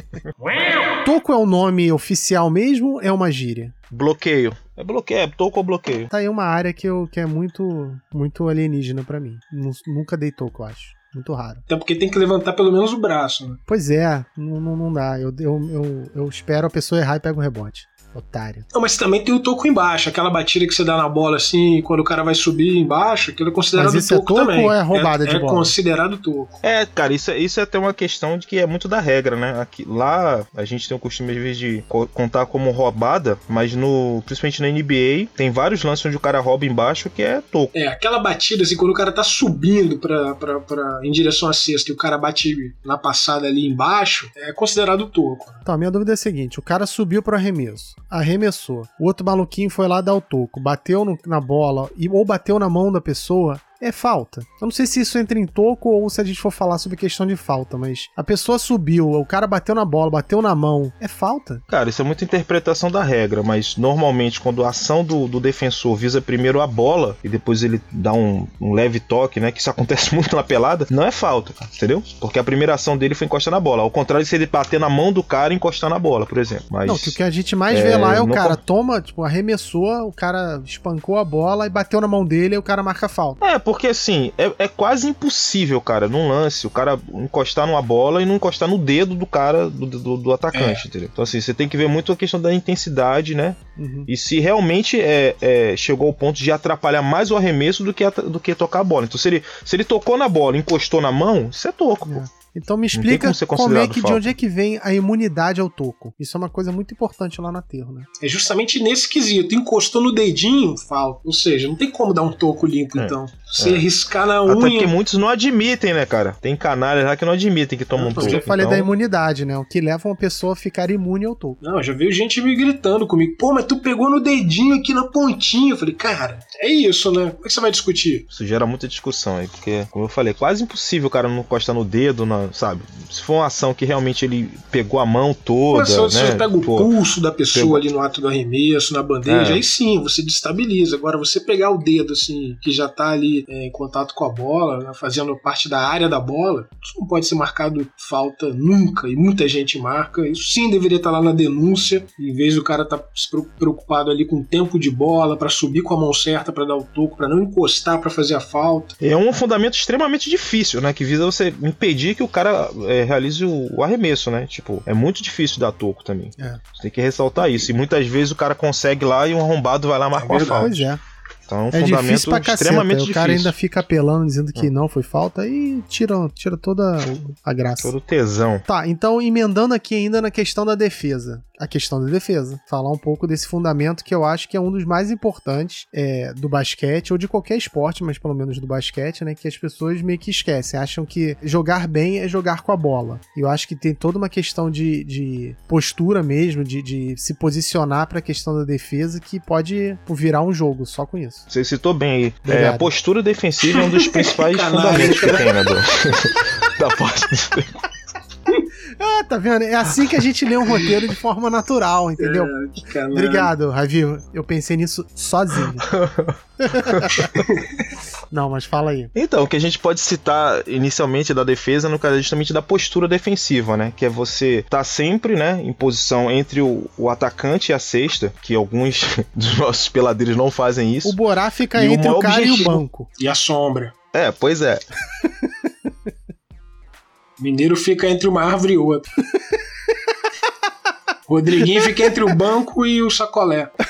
Toco é o nome oficial mesmo? É uma gíria? Bloqueio. É bloqueio, é toco ou bloqueio. Tá aí uma área que, eu, que é muito, muito alienígena pra mim. Nu- Nunca dei toco, eu acho. Muito raro. Até porque tem que levantar pelo menos o braço, né? Pois é, não, não, não dá. Eu, eu, eu, eu espero a pessoa errar e pego o rebote. Otário. Não, mas também tem o toco embaixo, aquela batida que você dá na bola assim, quando o cara vai subir embaixo, aquilo é considerado Mas isso é toco toco também. ou é roubada de é bola? considerado toco. É, cara, isso, é- isso é até uma questão de que é muito da regra, né? Aqui, lá a gente tem o costume, às vezes, de co- contar como roubada, mas no. Principalmente na NBA, tem vários lances onde o cara rouba embaixo que é toco. É, aquela batida assim, quando o cara tá subindo pra, pra, pra, em direção à cesta e o cara bate na passada ali embaixo, é considerado toco. Então, a minha dúvida é a seguinte: o cara subiu pro arremesso, arremessou. O outro maluquinho foi lá dar o toco, bateu no- na bola e, ou bateu na mão da pessoa. É falta. Eu não sei se isso entra em toco ou se a gente for falar sobre questão de falta, mas a pessoa subiu, o cara bateu na bola, bateu na mão. É falta. Cara, isso é muita interpretação da regra, mas normalmente quando a ação do, do defensor visa primeiro a bola e depois ele dá um, um leve toque, né? Que isso acontece muito na pelada, não é falta, entendeu? Porque a primeira ação dele foi encostar na bola. Ao contrário de se ele bater na mão do cara e encostar na bola, por exemplo. Mas. Não, que o que a gente mais é, vê lá é o cara com- toma, tipo, arremessou, o cara espancou a bola e bateu na mão dele e o cara marca falta. É, porque assim, é, é quase impossível, cara, num lance, o cara encostar numa bola e não encostar no dedo do cara, do, do, do atacante, entendeu? Então, assim, você tem que ver muito a questão da intensidade, né? Uhum. E se realmente é, é, chegou ao ponto de atrapalhar mais o arremesso do que, atra- do que tocar a bola. Então, se ele, se ele tocou na bola encostou na mão, isso é toco, pô. Então me explica como é que de falta. onde é que vem a imunidade ao toco. Isso é uma coisa muito importante lá no aterro, né? É justamente nesse quesito. Encostou no dedinho, falta. Ou seja, não tem como dar um toco limpo, É, então. Você é. riscar na Até porque unha. muitos não admitem, né, cara? Tem canalhas lá que não admitem que tomam um toco. Eu falei então- da imunidade, né? O que leva uma pessoa a ficar imune ao toco. Não, já veio gente me gritando comigo. Pô, mas tu pegou no dedinho aqui na pontinha. Eu falei, cara, é isso, né? Como é que você vai discutir? Isso gera muita discussão aí, porque, como eu falei, é quase impossível o cara não encostar no dedo, na, sabe? Se for uma ação que realmente ele pegou a mão toda, Mas se você né? pega o Pô, pulso da pessoa pegou. ali no ato do arremesso, na bandeja, É. aí sim, você destabiliza. Agora, você pegar o dedo, assim, que já tá ali ali é, em contato com a bola, né, fazendo parte da área da bola, isso não pode ser marcado falta nunca, e muita gente marca. Isso sim deveria estar lá na denúncia, em vez do cara estar tá preocupado ali com o tempo de bola, para subir com a mão certa, para dar o toco, para não encostar, para fazer a falta. É um fundamento extremamente difícil, né? Que visa você impedir que o cara é, realize o, o, arremesso, né? Tipo, é muito difícil dar toco também. É. Você tem que ressaltar isso. E muitas vezes o cara consegue lá e um arrombado vai lá marcar é uma falta. Pois é. Então, é um é fundamento pra extremamente difícil. O cara ainda fica apelando, dizendo que hum. não foi falta e tira, tira toda a graça. Todo tesão. Tá, então emendando aqui ainda na questão da defesa a questão da defesa. Falar um pouco desse fundamento que eu acho que é um dos mais importantes é, do basquete, ou de qualquer esporte, mas pelo menos do basquete, né? Que as pessoas meio que esquecem. Acham que jogar bem é jogar com a bola. E eu acho que tem toda uma questão de, de postura mesmo, de, de se posicionar para a questão da defesa que pode virar um jogo só com isso. Você citou bem aí. É, a postura defensiva é um dos principais fundamentos que tem, né, do, da parte ah, tá vendo? É assim que a gente lê um roteiro de forma natural, entendeu? É, Obrigado, Ravi. Eu pensei nisso sozinho. Não, mas fala aí. Então, o que a gente pode citar inicialmente da defesa, no caso, é justamente da postura defensiva, né? Que é você estar tá sempre, né, em posição entre o, o, atacante e a cesta, que alguns dos nossos peladeiros não fazem isso. O Borá fica entre o, o cara objetivo... e o banco. E a sombra. É, pois é. Mineiro fica entre uma árvore e outra. Rodriguinho fica entre o banco e o sacolé.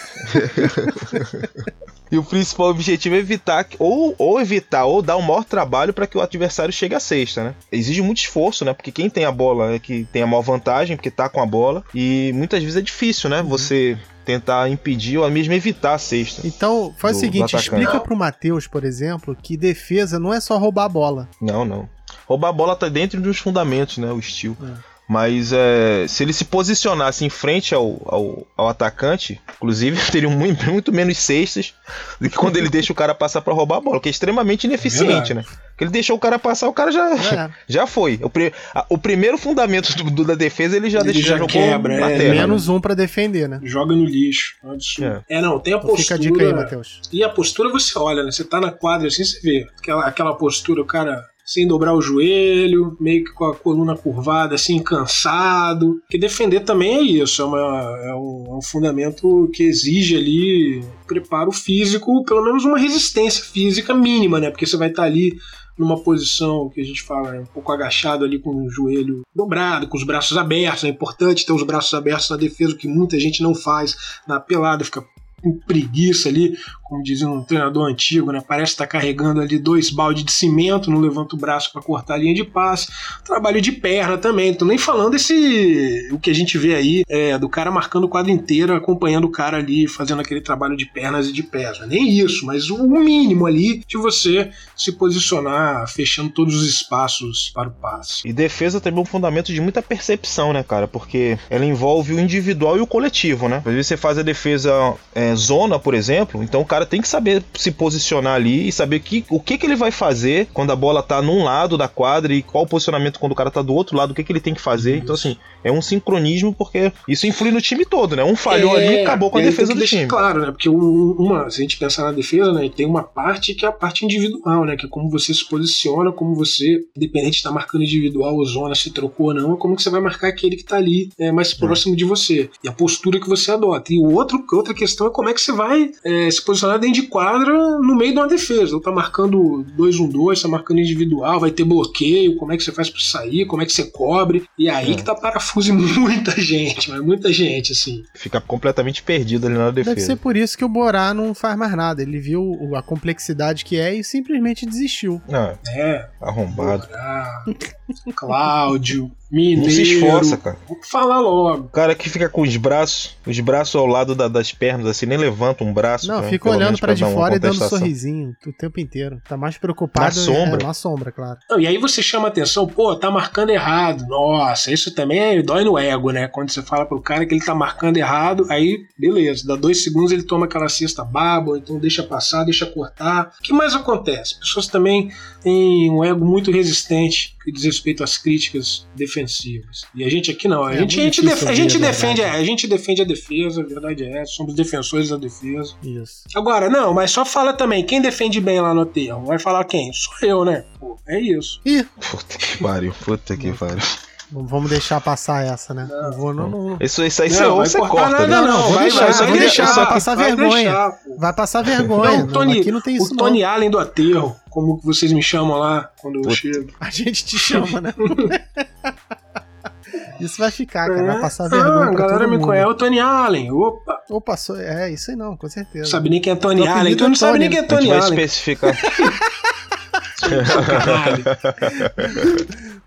E o principal objetivo é evitar, ou, ou evitar, ou dar o maior trabalho para que o adversário chegue à sexta, né? Exige muito esforço, né? Porque quem tem a bola é que tem a maior vantagem, porque tá com a bola. E muitas vezes é difícil, né? Uhum. Você tentar impedir ou mesmo evitar a cesta. Então, faz do, o seguinte, explica pro Matheus, por exemplo, que defesa não é só roubar a bola. Não, não. Roubar a bola tá dentro dos fundamentos, né? O estilo. É. Mas é, se ele se posicionasse em frente ao, ao, ao atacante, inclusive, teria muito, muito, menos cestas do que quando ele deixa o cara passar para roubar a bola, que é extremamente ineficiente, é né? Porque ele deixou o cara passar, o cara já, é. já foi. O, pri, a, o primeiro fundamento do, do, da defesa ele já ele deixou já quebra, é, terra, menos né? um para defender, né? Joga no lixo. É. é, não, tem a então postura. Fica a dica aí, Matheus. E a postura você olha, né? Você tá na quadra assim, você vê aquela, aquela postura, o cara sem dobrar o joelho, meio que com a coluna curvada, assim, cansado. Que defender também é isso, é, uma, é, um, é um fundamento que exige ali preparo físico, pelo menos uma resistência física mínima, né? Porque você vai estar ali numa posição que a gente fala né, um pouco agachado ali com o joelho dobrado, com os braços abertos. É importante ter os braços abertos na defesa, o que muita gente não faz na pelada, fica com preguiça ali, como dizia um treinador antigo, né? Parece estar tá carregando ali dois baldes de cimento, não levanta o braço para cortar a linha de passe. Trabalho de perna também. Tô nem falando esse o que a gente vê aí é, do cara marcando o quadro inteiro, acompanhando o cara ali, fazendo aquele trabalho de pernas e de pés. Não é nem isso, mas o mínimo ali de você se posicionar, fechando todos os espaços para o passe. E defesa também é um fundamento de muita percepção, né, cara? Porque ela envolve o individual e o coletivo, né? Às vezes você faz a defesa é, zona, por exemplo, então o cara cara tem que saber se posicionar ali e saber que, o que, que ele vai fazer quando a bola tá num lado da quadra e qual o posicionamento quando o cara tá do outro lado, o que, que ele tem que fazer. Então, assim, é um sincronismo porque isso influi no time todo, né? Um falhou é, ali e acabou com a defesa do time. Claro, né? Porque uma, se a gente pensar na defesa, né, tem uma parte que é a parte individual, né? Que é como você se posiciona, como você, independente de estar tá marcando individual ou zona, se trocou ou não, é como que você vai marcar aquele que tá ali é, mais próximo é. de você. E a postura que você adota. E o outro, outra questão é como é que você vai é, se posicionar dentro de quadra no meio de uma defesa. Ou tá marcando 2-1-2, tá marcando individual, vai ter bloqueio, como é que você faz para sair, como é que você cobre. E aí é. que tá parafuso muita gente, mas muita gente, assim. Fica completamente perdido ali na defesa. Deve ser por isso que o Borá não faz mais nada. Ele viu a complexidade que é e simplesmente desistiu. Ah, é. Arrombado. Borá, Cláudio. Mineiro. Não se esforça, cara. Vou falar logo. O cara que fica com os braços, os braços ao lado da, das pernas, assim, nem levanta um braço. Não, pra, fica olhando para de fora e dando um sorrisinho o tempo inteiro. Tá mais preocupado. Na sombra. É, na sombra, claro. Não, e aí você chama atenção, pô, tá marcando errado. Nossa, isso também dói no ego, né? Quando você fala pro cara que ele tá marcando errado, aí, beleza, dá dois segundos ele toma aquela cesta baba, então deixa passar, deixa cortar. O que mais acontece? Pessoas também têm um ego muito resistente que diz respeito às críticas defensivas. E a gente aqui não. A É gente, a gente, def- a gente a defende, verdade. a gente defende a defesa, a verdade é essa, somos defensores da defesa. Isso. Agora, não, mas só fala também, quem defende bem lá no aterro? Vai falar quem? Sou eu, né? Pô, é isso. Ih, Puta que pariu, puta que pariu. Vamos deixar passar essa, né? Não, vou, não, não- Isso, isso aí Não, você corta. nada? Não, não, vou vai, deixar, vai, deixar, vai passar vai vergonha. deixar. Vai passar vergonha. Não, Tony, Aqui não tem isso, o Tony não. Allen do aterro, como vocês me chamam lá quando eu Puta. chego. A gente te chama, né? isso vai ficar, cara. Vai passar Ah, vergonha a pra galera todo me conhece, é o Tony Allen. Opa, Opa, sou- é isso aí não, com certeza. não sabe nem quem é Tony Allen. apelido Tu é não sabe Tony, nem quem é A gente Tony vai Allen. especificar.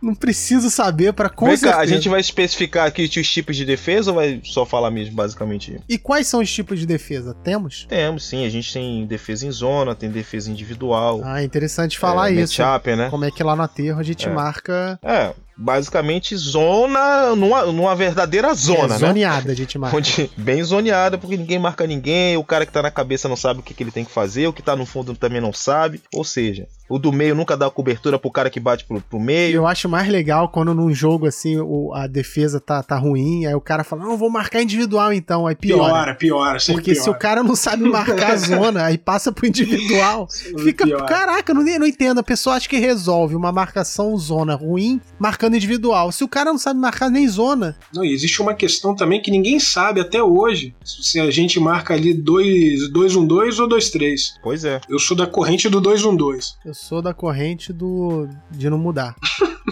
Não preciso saber pra com Vem certeza. cá, a gente vai especificar aqui os tipos de defesa ou vai só falar mesmo, basicamente? E quais são os tipos de defesa? Temos? Temos, sim. A gente tem defesa em zona, tem defesa individual. Ah, é interessante falar é, isso. matchup, né? Como é que lá no aterro a gente É. marca. É, basicamente zona numa, numa verdadeira zona, é, né? zoneada, a gente marca. Onde, bem zoneada, porque ninguém marca ninguém, o cara que tá na cabeça não sabe o que, que ele tem que fazer, o que tá no fundo também não sabe. Ou seja, o do meio nunca dá cobertura pro cara que bate pro, pro meio. eu acho mais legal quando num jogo assim o- a defesa tá, tá ruim, aí o cara fala, não, vou marcar individual então, aí piora. Piora, piora, Porque se o piora. cara não sabe marcar a zona, aí passa pro individual, fica. Piora. Caraca, eu não, não entendo. A pessoa acha que resolve uma marcação zona ruim marcando individual. Se o cara não sabe marcar nem zona, Não, e existe uma questão também que ninguém sabe até hoje se a gente marca ali 2-1-2 ou 2-3. Pois é. Eu sou da corrente do 2-1-2. eu sou da corrente do. de não mudar.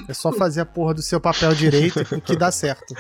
É só fazer a porra do seu papel direito que dá certo.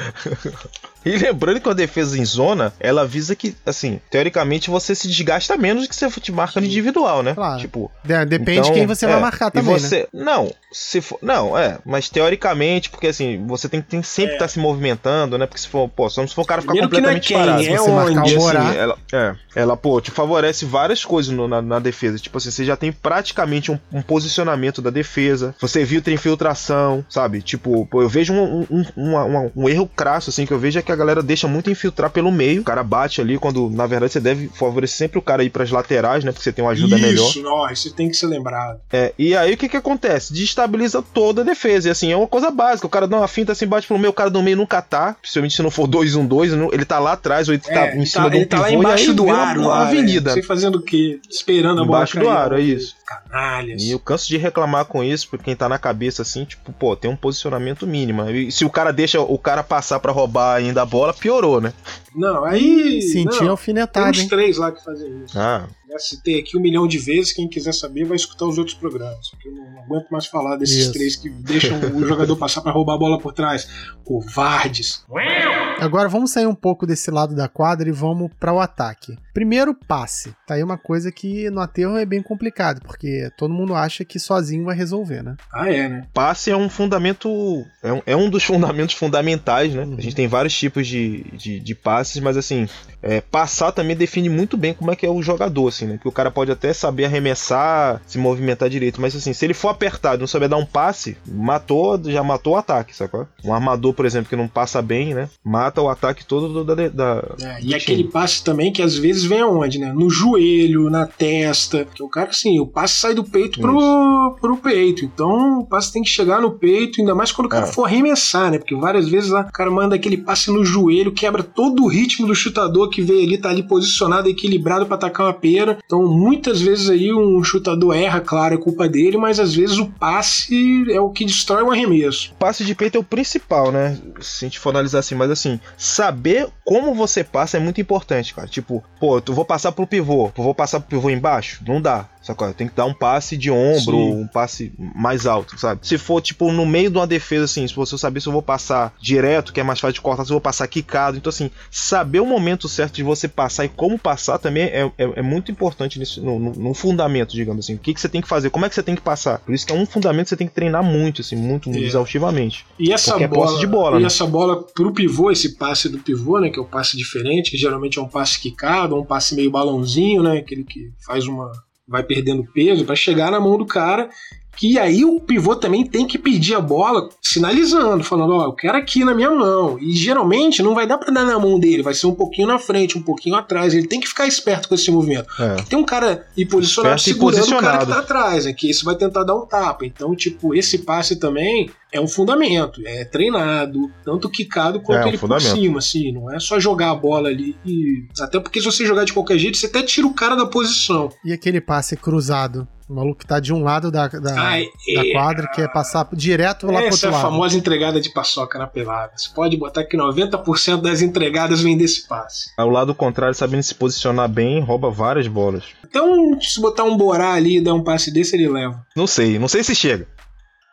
E lembrando que a defesa em zona, ela visa que, assim, teoricamente você se desgasta menos que se você te marca no individual, né? Claro. Tipo, De- Depende Então, de quem você é, vai marcar e também, né? você, Não, se for. Não, é. Mas teoricamente, porque assim, você tem que tem sempre estar se movimentando, né? Porque se for, pô, só não se for o cara ficar Primeiro que não é completamente quem, parado. é você onde. o E assim, ela, é, ela, pô, te favorece várias coisas no- na, na defesa. Tipo assim, você já tem praticamente um, um posicionamento da defesa. Você filtra infiltração, sabe? Tipo, pô, eu vejo um, um, um, um- um erro crasso, assim, que eu vejo é que a galera deixa muito infiltrar pelo meio. O cara bate ali, quando na verdade você deve favorecer sempre o cara ir pras laterais, né? Porque você tem uma ajuda melhor. Isso, não, isso tem que ser lembrado. É, e aí o que que acontece? Destabiliza toda a defesa. E assim, é uma coisa básica. O cara dá uma finta assim, bate pro meio, o cara do meio nunca tá. Principalmente se não for 2-1-2, não- ele tá lá atrás, ou ele tá É, em ele cima tá, de um ele tá lá pivô, embaixo do aro, uma lá, avenida. Não sei fazendo o quê? Esperando a bola Embaixo do aro, é isso. Canalhas. E eu canso de reclamar com isso, porque quem tá na cabeça assim, tipo, pô, tem um posicionamento mínimo. E se o cara deixa o cara passar pra roubar ainda a bola, piorou, né? Não, aí. Senti não, alfinetada, Tem uns hein? três lá que fazem isso. Ah, Já citei aqui um milhão de vezes. Quem quiser saber vai escutar os outros programas. Porque eu não aguento mais falar desses Isso. três que deixam o jogador passar pra roubar a bola por trás. Covardes. Agora vamos sair um pouco desse lado da quadra e vamos para o ataque. Primeiro, passe. Tá aí uma coisa que no aterro é bem complicado, porque todo mundo acha que sozinho vai resolver, né? Ah, é, né? passe é um fundamento. É um, é um dos fundamentos fundamentais, né? Uhum. A gente tem vários tipos de, de, de passes, mas assim, é, passar também define muito bem como é que é o jogador, assim, né? Porque o cara pode até saber arremessar, se movimentar direito, mas assim, se ele for apertado e não souber dar um passe, matou, já matou o ataque, sacou? Um armador, por exemplo, que não passa bem, né? Mata o ataque todo do- da. da É, e aquele passe também que às vezes vem aonde, né? No joelho, na testa. Que o cara, assim, o passe sai do peito pro, pro peito. Então o passe tem que chegar no peito, ainda mais quando o cara É. for arremessar, né? Porque várias vezes lá, o cara manda aquele passe no joelho, quebra todo o ritmo do chutador que veio ali, tá ali posicionado, equilibrado pra atacar uma pera. Então muitas vezes aí um chutador erra, claro, é culpa dele, mas às vezes o passe é o que destrói o arremesso. passe de peito é o principal, né? Se a gente for analisar assim, mas assim, saber como você passa é muito importante, cara. Tipo, pô, tu vou passar pro pivô, vou passar pro pivô embaixo? Não dá. Sacou? Tem que dar um passe de ombro, Sim. um passe mais alto, sabe? Se for, tipo, no meio de uma defesa, assim, se você saber se eu vou passar direto, que é mais fácil de cortar, se eu vou passar quicado. Então, assim, saber o momento certo de você passar e como passar também é, é, é muito importante nisso, no, no- no fundamento, digamos assim. O que, que você tem que fazer, como é que você tem que passar. Por isso que é um fundamento que você tem que treinar muito, assim, muito, muito É. exaustivamente. E essa bola, de bola, e né? essa bola pro pivô, esse passe do pivô, né, que é o passe diferente, que geralmente é um passe quicado, um passe meio balãozinho, né, aquele que faz uma vai perdendo peso para chegar na mão do cara Que aí o pivô também tem que pedir a bola sinalizando, falando, ó, eu quero aqui na minha mão. E geralmente não vai dar para dar na mão dele, vai ser um pouquinho na frente, um pouquinho atrás. Ele tem que ficar esperto com esse movimento. É. Tem um cara e posicionado esperto segurando o cara que tá atrás, é que isso vai tentar dar um tapa. Então, tipo, esse passe também é um fundamento, é treinado, tanto quicado quanto é, ele por cima, assim, não é só jogar a bola ali e... Até porque se você jogar de qualquer jeito, você até tira o cara da posição. E aquele passe cruzado? O maluco tá de um lado da, da, Ai, da é... quadra, que é passar direto lá pro outro lado. Essa é a famosa entregada de paçoca na pelada. Você pode botar que 90% das entregadas vem desse passe. Ao lado contrário, sabendo se posicionar bem, rouba várias bolas. Então, se botar um Borá ali e dar um passe desse, ele leva. Não sei, não sei se chega.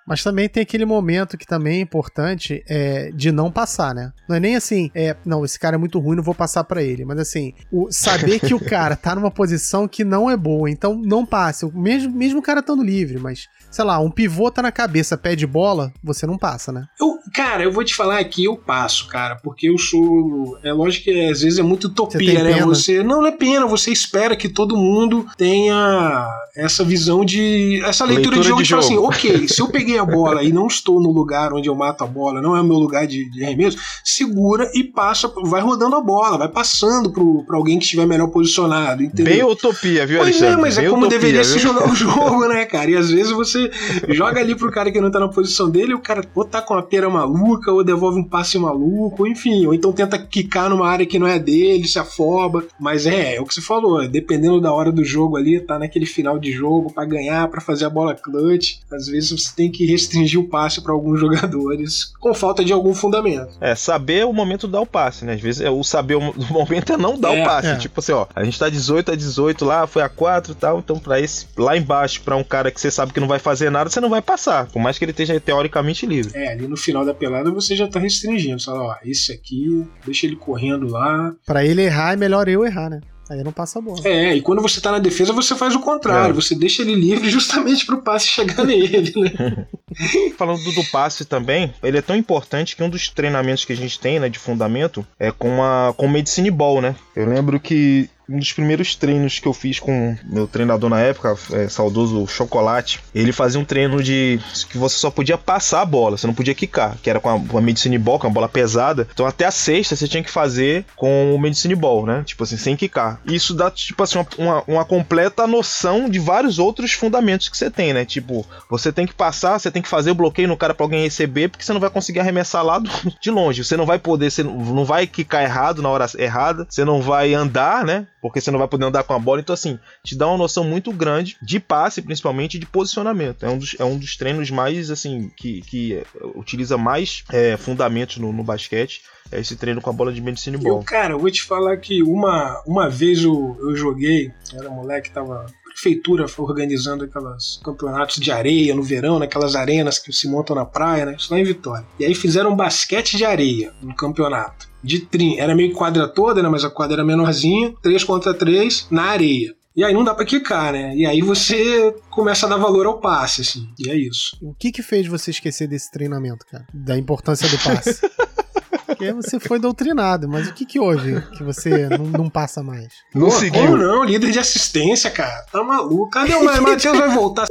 Mas também tem aquele momento que também é importante é, de não passar, né? Não é nem assim, é, não, esse cara é muito ruim, não vou passar para ele. Mas assim, o saber que o cara tá numa posição que não é boa, então não passe. Mesmo, mesmo o cara estando livre, mas sei lá, um pivô tá na cabeça, pede bola, você não passa, né? Eu, cara, eu vou te falar aqui, eu passo, cara, porque eu sou. É lógico que às vezes é muito utopia, você né? Pena. Você. Não, não é pena, você espera que todo mundo tenha essa visão de. essa leitura, leitura de jogo de, tipo jogo. assim, ok, se eu peguei a bola e não estou no lugar onde eu mato a bola, não é o meu lugar de, de arremesso, segura e passa, vai rodando a bola, vai passando pro, pra alguém que estiver melhor posicionado. Entendeu? Bem utopia, viu, pois é, Alexandre? é, mas Bem é como utopia, deveria viu? se jogar o jogo, né, cara? E às vezes você joga ali pro cara que não tá na posição dele, o cara ou tá com uma pera maluca, ou devolve um passe maluco, enfim, ou então tenta quicar numa área que não é dele, se afoba. Mas é, é o que você falou, dependendo da hora do jogo ali, tá naquele final de jogo para ganhar, para fazer a bola clutch. Às vezes você tem que restringir o passe para alguns jogadores com falta de algum fundamento. É, saber o momento de dar o passe, né? Às vezes é, o saber o momento é não dar é, o passe. É. Tipo assim, ó, a gente tá 18 a 18 lá, foi a 4 e tal, então para esse lá embaixo, para um cara que você sabe que não vai fazer nada, você não vai passar, por mais que ele esteja teoricamente livre. É, ali no final da pelada você já tá restringindo, você fala, ó, esse aqui, deixa ele correndo lá. Para ele errar é melhor eu errar, né? Aí não passa a bola. É, e quando você tá na defesa, você faz o contrário. É. Você deixa ele livre justamente pro passe chegar nele, né? Falando do, do, passe também, ele é tão importante que um dos treinamentos que a gente tem, né, de fundamento, é com a com Medicine Ball, né? Eu lembro que um dos primeiros treinos que eu fiz com meu treinador na época, é, saudoso Chocolate, ele fazia um treino de que você só podia passar a bola, você não podia quicar, que era com a, com a Medicine Ball, com a bola pesada. Então até a sexta você tinha que fazer com o Medicine Ball, né? Tipo assim, sem quicar. Isso dá, tipo assim, uma, uma, uma completa noção de vários outros fundamentos que você tem, né? Tipo, você tem que passar, você tem que fazer o bloqueio no cara pra alguém receber, porque você não vai conseguir arremessar lá do, de longe. Você não vai poder, você não vai quicar errado na hora errada, você não vai andar, né? Porque você não vai poder andar com a bola. Então, assim, te dá uma noção muito grande de passe, principalmente de posicionamento. É um dos, é um dos treinos mais, assim, que, que utiliza mais é, fundamentos no, no basquete. É esse treino com a bola de medicina ball. cara, eu vou te falar que uma, uma vez eu, eu joguei, era moleque, tava prefeitura organizando aqueles campeonatos de areia no verão, naquelas arenas que se montam na praia, né? Isso lá em Vitória. E aí fizeram basquete de areia no campeonato. De trin. Era meio quadra toda, né? Mas a quadra era menorzinha. 3 contra 3 na areia. E aí não dá pra quicar, né? E aí você começa a dar valor ao passe, assim. E é isso. O que que fez você esquecer desse treinamento, cara? Da importância do passe? Porque você foi doutrinado, mas o que que houve que você não, não passa mais? Não Pô, seguiu. Como não? Líder de assistência, cara. Tá maluco. Cadê o Matheus? Vai voltar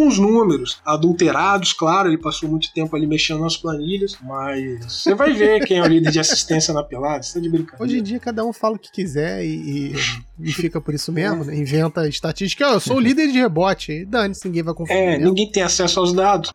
uns números adulterados, claro, ele passou muito tempo ali mexendo nas planilhas, mas você vai ver quem é o líder de assistência na pelada, você tá de brincadeira. Hoje em dia cada um fala o que quiser e, e, e fica por isso mesmo, né? Inventa estatística, eu sou o líder de rebote, dane-se, ninguém vai confiar. É, ninguém tem acesso aos dados.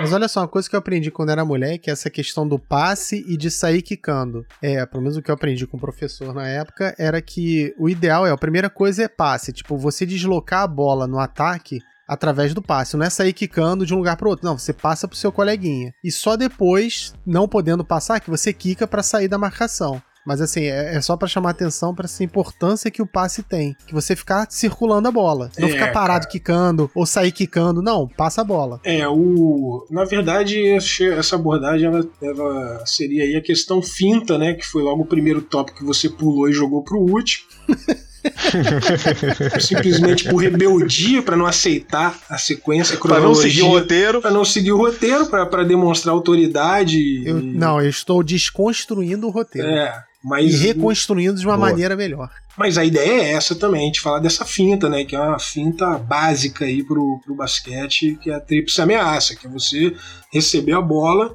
Mas olha só, uma coisa que eu aprendi quando era mulher, que é essa questão do passe e de sair quicando. É, pelo menos o que eu aprendi com o professor na época, era que o ideal é, a primeira coisa é passe, tipo, você deslocar a bola no ataque através do passe. Não é sair quicando de um lugar para outro. Não, você passa pro seu coleguinha. E só depois, não podendo passar, que você quica para sair da marcação. Mas assim, é, é só para chamar atenção para essa importância que o passe tem. Que você ficar circulando a bola. Não é, ficar parado cara. quicando ou sair quicando. Não, passa a bola. É, o. Na verdade, essa abordagem ela, ela seria aí a questão finta, né? Que foi logo o primeiro tópico que você pulou e jogou pro último. Simplesmente por rebeldia, para não aceitar a sequência, Para não seguir o roteiro. Para não seguir o roteiro, para demonstrar autoridade. Eu, e... Não, eu estou desconstruindo o roteiro. É. Mas, e reconstruindo de uma Boa. maneira melhor. mas a ideia é essa também, a gente falar dessa finta, né? Que é uma finta básica aí pro, pro basquete, que é a tríplice ameaça, que é você receber a bola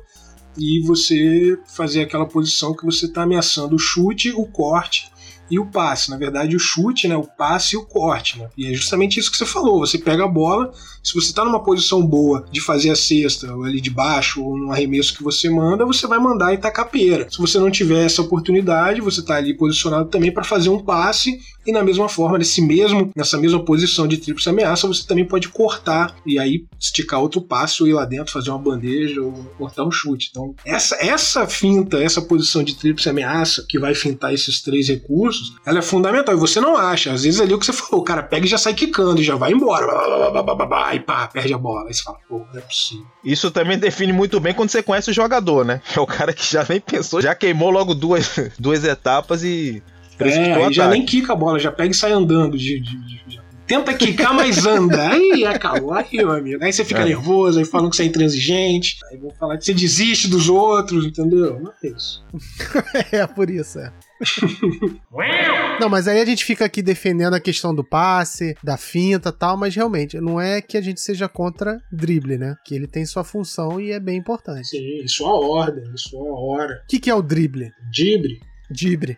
e você fazer aquela posição que você está ameaçando o chute, o corte e o passe. Na verdade, o chute, né, o passe e o corte. Né? E é justamente isso que você falou. Você pega a bola, se você está numa posição boa de fazer a cesta, ou ali de baixo, ou no arremesso que você manda, você vai mandar e a pera. Se você não tiver essa oportunidade, você está ali posicionado também para fazer um passe e na mesma forma, nesse mesmo, nessa mesma posição de tríplice ameaça, você também pode cortar e aí esticar outro passe ou ir lá dentro fazer uma bandeja ou cortar um chute. Então, essa, essa finta, essa posição de tríplice ameaça que vai fintar esses três recursos, ela é fundamental. E você não acha. Às vezes ali o que você falou, o cara pega e já sai quicando e já vai embora. Blá, blá, blá, blá, blá, blá, e pá, perde a bola. Aí você fala, pô, não é possível. Isso também define muito bem quando você conhece o jogador, né? É o cara que já nem pensou, já queimou logo duas, duas etapas e É, já nem quica a bola, já pega e sai andando. De, de- de- já Tenta quicar, mas anda. Aí acabou, aí, meu amigo. Aí você fica É. nervoso, aí falam que você é intransigente. Aí vão falar que você desiste dos outros, entendeu? Não é isso. É, por isso, é. Não, mas aí a gente fica aqui defendendo a questão do passe, da finta e tal, mas realmente, não é que a gente seja contra drible, né? Que ele tem sua função e é bem importante. Sim, sua ordem, e sua hora. O que, que é o drible? Dibre. Drible. Dibre,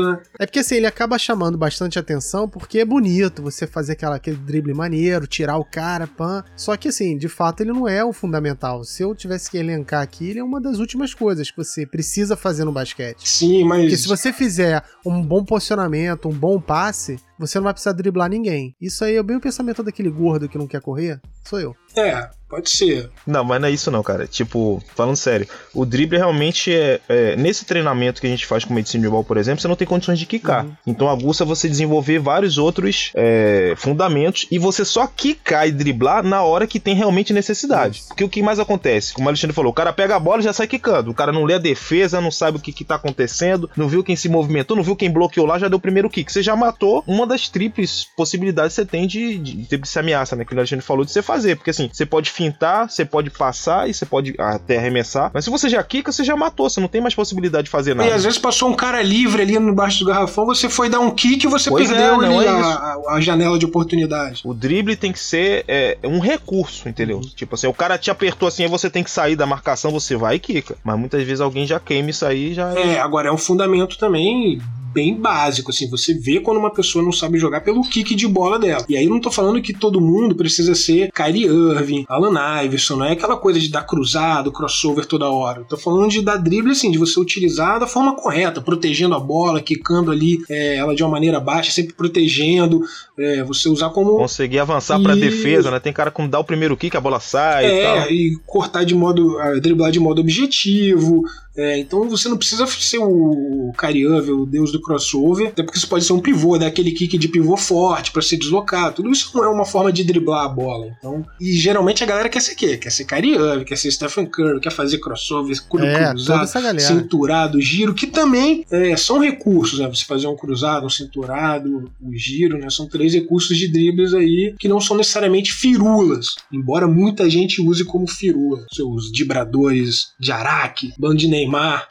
né? É porque assim, ele acaba chamando bastante atenção porque é bonito você fazer aquela, aquele drible maneiro, tirar o cara, pan. Só que assim, de fato, ele não é o fundamental. Se eu tivesse que elencar aqui, ele é uma das últimas coisas que você precisa fazer no basquete. Sim, mas. Porque se você fizer um bom posicionamento, um bom passe, você não vai precisar driblar ninguém. Isso aí é bem o pensamento daquele gordo que não quer correr. Sou eu. É, pode ser. Não, mas não é isso não, cara. Tipo, falando sério, o drible realmente é, é- Nesse treinamento que a gente faz com medicina de bola, por exemplo, você não tem condições de quicar. Uhum. Então aguça você desenvolver vários outros é, fundamentos e você só quicar e driblar na hora que tem realmente necessidade. Isso. Porque o que mais acontece? Como o Alexandre falou, o cara pega a bola e já sai quicando. O cara não lê a defesa, não sabe o que, que tá acontecendo, não viu quem se movimentou, não viu quem bloqueou lá, já deu o primeiro kick. Você já matou uma das triples possibilidades que você tem de, de, de tríplice ameaça, né? Que o Alexandre falou de você fazer. Porque assim, você pode fintar, você pode passar e você pode até arremessar. Mas se você já quica, você já matou. Você não tem mais possibilidade de fazer nada. E às vezes passou um cara livre ali no baixo do garrafão, você foi dar um kick e você Pois é, perdeu não ali é a, a- janela de oportunidade. O drible tem que ser é, um recurso, entendeu? Uhum. Tipo assim, o cara te apertou assim, aí você tem que sair da marcação, você vai e quica. Mas muitas vezes alguém já queima isso aí e já É, agora é um fundamento também bem básico, assim, você vê quando uma pessoa não sabe jogar pelo kick de bola dela. E aí eu não tô falando que todo mundo precisa ser Kyrie Irving, Alan Iverson, não é aquela coisa de dar cruzado, crossover toda hora. Eu tô falando de dar drible, assim, de você utilizar da forma correta, protegendo a bola, quicando ali é, ela de uma maneira baixa, sempre protegendo, é, você usar como conseguir avançar pra Isso. defesa, né? Tem cara que dá o primeiro kick, a bola sai e tal. É, e cortar de modo. driblar de modo objetivo. É, então você não precisa ser o Irving, o deus do crossover, até porque isso pode ser um pivô, dar aquele kick de pivô forte pra se deslocar. Tudo isso não é uma forma de driblar a bola. Então, e geralmente a galera quer ser o quê? Quer ser Irving, quer ser Stephen Curry, quer fazer crossover, É, cruzado, cinturado, giro, que também é, são recursos, né? Você fazer um cruzado, um cinturado, o giro, né? São três recursos de dribles aí que não são necessariamente firulas, embora muita gente use como firula. Seus vibradores de Araque, bando de Neymar.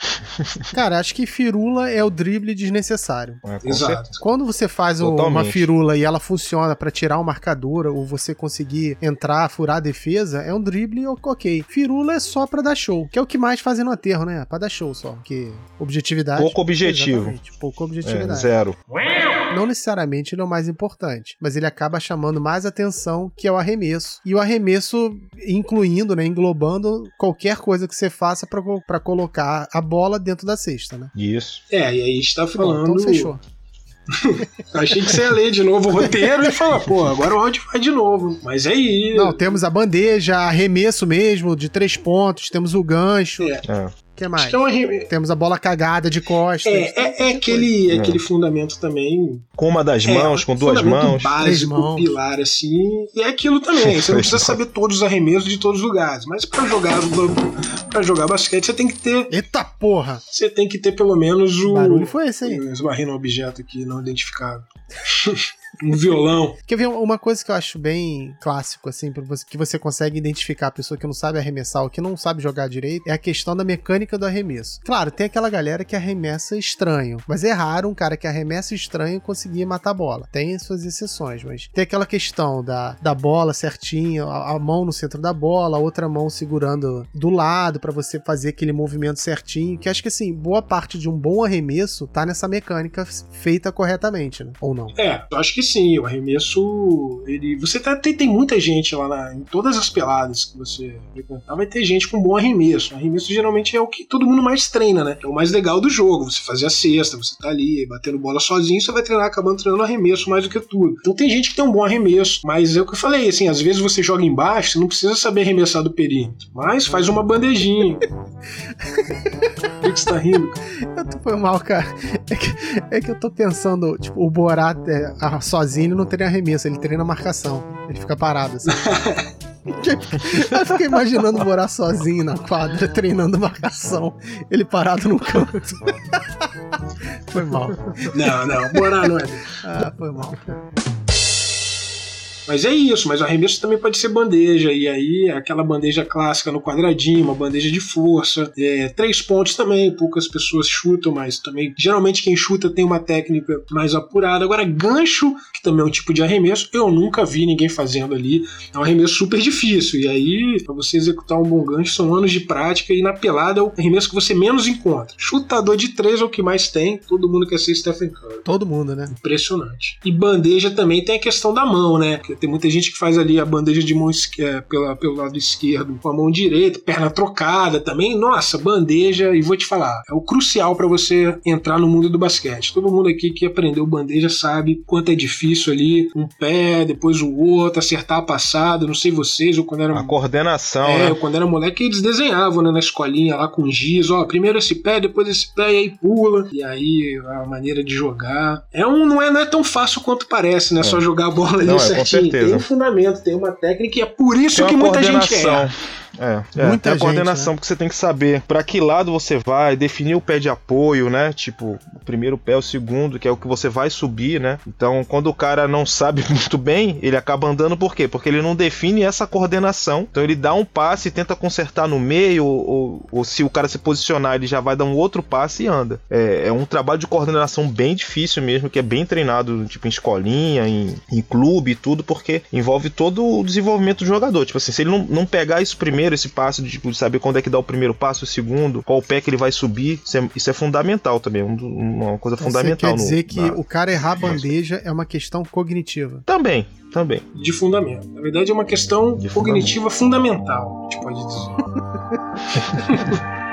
Cara, acho que firula é o drible desnecessário. É, Exato. certeza. Quando você faz o- uma firula e ela funciona pra tirar o marcador ou você conseguir entrar, furar a defesa, é um drible ok. Firula é só pra dar show, que é o que mais fazem no aterro, né? Pra dar show só, porque objetividade. Pouco objetivo. Exatamente, pouco É, objetividade. zero. Não necessariamente ele é o mais importante, mas ele acaba chamando mais atenção que é o arremesso. E o arremesso incluindo, né, englobando qualquer coisa que você faça pra co- pra colocar a bola dentro da cesta, né? Isso. É, e aí a gente tá Bom, falando. então fechou. Achei que você ia ler de novo o roteiro e falar, pô, agora o áudio vai de novo. Mas é aí. Não, temos a bandeja, arremesso mesmo, de três pontos, temos o gancho. É. É. que mais? Que é Temos a bola cagada de costas. É, é, é aquele, é aquele fundamento também Com uma das É, mãos, com duas mãos. básico, mãos. pilar, assim. E é aquilo também. Você não precisa saber todos os arremessos de todos os lugares. Mas pra jogar, pra jogar basquete, você tem que ter. Eita porra! Você tem que ter pelo menos o. O barulho foi esse aí. Esbarrei num objeto aqui não identificado. um violão. Quer ver uma coisa que eu acho bem clássico, assim, que você consegue identificar a pessoa que não sabe arremessar ou que não sabe jogar direito, é a questão da mecânica do arremesso. Claro, tem aquela galera que arremessa estranho, mas é raro um cara que arremessa estranho conseguir matar a bola. Tem suas exceções, mas tem aquela questão da, da bola certinha, a, a mão no centro da bola, a outra mão segurando do lado para você fazer aquele movimento certinho, que acho que assim, boa parte de um bom arremesso tá nessa mecânica feita corretamente, né? Ou não? É, eu acho que sim, o arremesso, ele, você tá, tem, tem muita gente lá na, em todas as peladas que você frequentar, vai ter gente com bom arremesso. O arremesso geralmente é o que todo mundo mais treina, né? É o mais legal do jogo, você fazer a cesta, você tá ali batendo bola sozinho, você vai treinar acabando treinando arremesso mais do que tudo. Então tem gente que tem um bom arremesso, mas é o que eu falei, assim, às vezes você joga embaixo, você não precisa saber arremessar do perímetro, mas faz uma bandejinha. Que você tá rindo? Eu foi mal, cara. É que, é que eu tô pensando, tipo, o Borat é, sozinho ele não treina arremesso, ele treina marcação. Ele fica parado, assim. eu fiquei imaginando o Borat sozinho na quadra, treinando marcação. Ele parado no canto. foi mal. Não, não, Borat não é. Ah, foi mal. Mas é isso, mas o arremesso também pode ser bandeja, e aí aquela bandeja clássica no quadradinho, uma bandeja de força, é, três pontos também, poucas pessoas chutam, mas também geralmente quem chuta tem uma técnica mais apurada. Agora, gancho, que também é um tipo de arremesso, eu nunca vi ninguém fazendo ali, é um arremesso super difícil, e aí para você executar um bom gancho são anos de prática, e na pelada é o arremesso que você menos encontra. Chutador de três é o que mais tem, todo mundo quer ser Stephen Curry. Todo mundo, né? Impressionante. E bandeja também tem a questão da mão, né? Tem muita gente que faz ali a bandeja de mão é, pela, pelo lado esquerdo com a mão direita, perna trocada também. Nossa, bandeja, e vou te falar, é o crucial para você entrar no mundo do basquete. Todo mundo aqui que aprendeu bandeja sabe quanto é difícil ali, um pé, depois o outro, acertar a passada, não sei vocês, ou quando era. A coordenação, é, né? quando era moleque, eles desenhavam né, na escolinha lá com giz, ó, primeiro esse pé, depois esse pé, e aí pula, e aí a maneira de jogar. É um, não é, não é tão fácil quanto parece, né? É. Só jogar a bola ali não, certinho. É, tem um fundamento, tem uma técnica, e é por isso que muita gente é. É, é Muita a coordenação, né? porque você tem que saber para que lado você vai, definir o pé de apoio, né? Tipo, o primeiro pé, o segundo, que é o que você vai subir, né? Então, quando o cara não sabe muito bem, ele acaba andando por quê? Porque ele não define essa coordenação. Então, ele dá um passe e tenta consertar no meio, ou, ou, ou se o cara se posicionar, ele já vai dar um outro passe e anda. É, é, um trabalho de coordenação bem difícil mesmo, que é bem treinado, tipo, em escolinha, em, em clube e tudo, porque envolve todo o desenvolvimento do jogador. Tipo assim, se ele não, não pegar isso primeiro, primeiro esse passo, de, tipo, de saber quando é que dá o primeiro passo, o segundo, qual pé que ele vai subir. Isso é, isso é fundamental também, uma coisa então, fundamental. Você quer dizer no, que na... o cara errar a bandeja é uma questão cognitiva? Também, também. De fundamento. Na verdade, é uma questão de cognitiva fundamental, a gente pode dizer.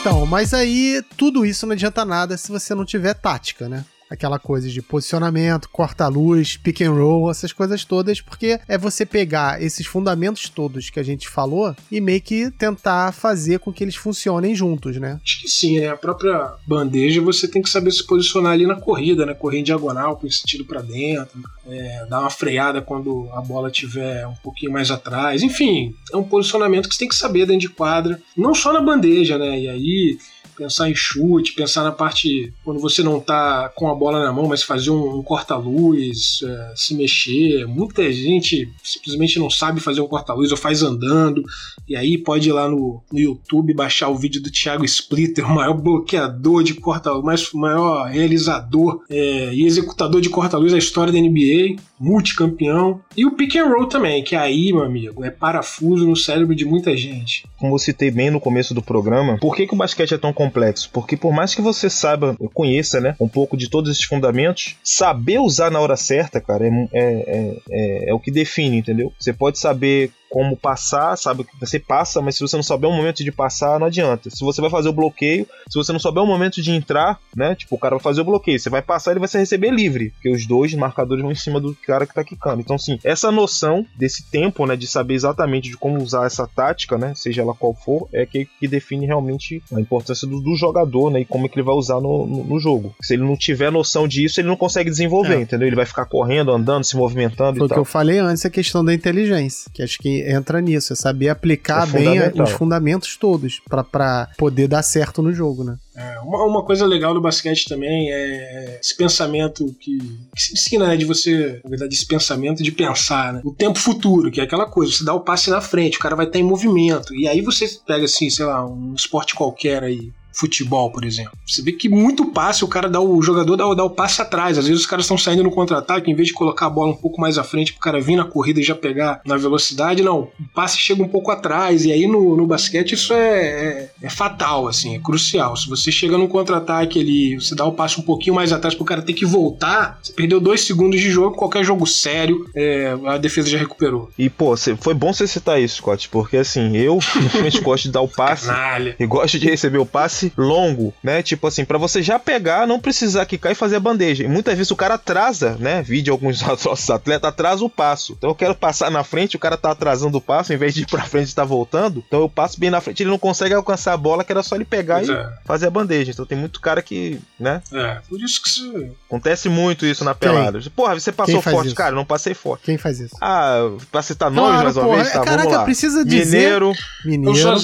Então, mas aí tudo isso não adianta nada se você não tiver tática, né? Aquela coisa de posicionamento, corta-luz, pick and roll, essas coisas todas, porque é você pegar esses fundamentos todos que a gente falou e meio que tentar fazer com que eles funcionem juntos, né? Acho que sim, né? A própria bandeja você tem que saber se posicionar ali na corrida, né? Correr em diagonal, com esse tiro para dentro, é, dar uma freada quando a bola estiver um pouquinho mais atrás. Enfim, é um posicionamento que você tem que saber dentro de quadra, não só na bandeja, né? E aí pensar em chute, pensar na parte quando você não tá com a bola na mão, mas fazer um, um corta-luz, é, se mexer. Muita gente simplesmente não sabe fazer um corta-luz ou faz andando, e aí pode ir lá no, no YouTube baixar o vídeo do Thiago Splitter, o maior bloqueador de corta-luz, o maior realizador é, e executador de corta-luz da história da NBA, multicampeão. E o pick and roll também, que aí, meu amigo, é parafuso no cérebro de muita gente. Como eu citei bem no começo do programa, por que, que o basquete é tão complexo? Complexo, porque por mais que você saiba, conheça, né, um pouco de todos esses fundamentos, saber usar na hora certa, cara, é, é, é, é o que define, entendeu? Você pode saber como passar, sabe você passa, mas se você não souber o momento de passar, não adianta. Se você vai fazer o bloqueio, se você não souber o momento de entrar, né? Tipo, o cara vai fazer o bloqueio, você vai passar, ele vai se receber livre, porque os dois marcadores vão em cima do cara que tá quicando. Então, assim, essa noção desse tempo, né, de saber exatamente de como usar essa tática, né, seja ela qual for, é que, que define realmente a importância do, do jogador, né, e como é que ele vai usar no, no, no, jogo. Se ele não tiver noção disso, ele não consegue desenvolver, é. entendeu? Ele vai ficar correndo, andando, se movimentando Foi e tal. o que eu falei antes, a questão da inteligência, que acho que entra nisso, é saber aplicar É bem a- os fundamentos todos pra- pra poder dar certo no jogo, né? É, uma, uma coisa legal do basquete também é esse pensamento que, que se ensina, né? De você, na verdade, esse pensamento de pensar, né? O tempo futuro, que é aquela coisa, você dá o passe na frente, o cara vai estar em movimento. E aí você pega, assim, sei lá, um esporte qualquer aí. Futebol, por exemplo. Você vê que muito passe, o cara dá o, o jogador dá, o- dá o passe atrás. Às vezes os caras estão saindo no contra-ataque, em vez de colocar a bola um pouco mais à frente pro cara vir na corrida e já pegar na velocidade, não. O passe chega um pouco atrás. E aí no, no basquete isso é, é, é fatal, assim, é crucial. Se você chega num contra-ataque ali, você dá o passe um pouquinho mais atrás pro cara ter que voltar, você perdeu dois segundos de jogo, qualquer jogo sério, é, a defesa já recuperou. E, pô, foi bom você citar isso, Scott, porque assim, eu normalmente gosto de dar o passe. Canalha. E gosto de receber o passe longo, né? Tipo assim, pra você já pegar, não precisar quicar e fazer a bandeja. E muitas vezes o cara atrasa, né? Vídeo alguns nossos atletas atrasa o passo. Então eu quero passar na frente, o cara tá atrasando o passo, em vez de ir pra frente e tá voltando. Então eu passo bem na frente, ele não consegue alcançar a bola, que era só ele pegar Pois e é, fazer a bandeja. Então tem muito cara que, né? é, por isso que você. Acontece muito isso na pelada. Porra, você passou Quem forte, isso? cara, não passei forte. Quem faz isso? Ah, pra citar nomes Claro, mais uma porra. vez, tá? Caraca, vamos lá. precisa dizer- Mineiro, Mineiro,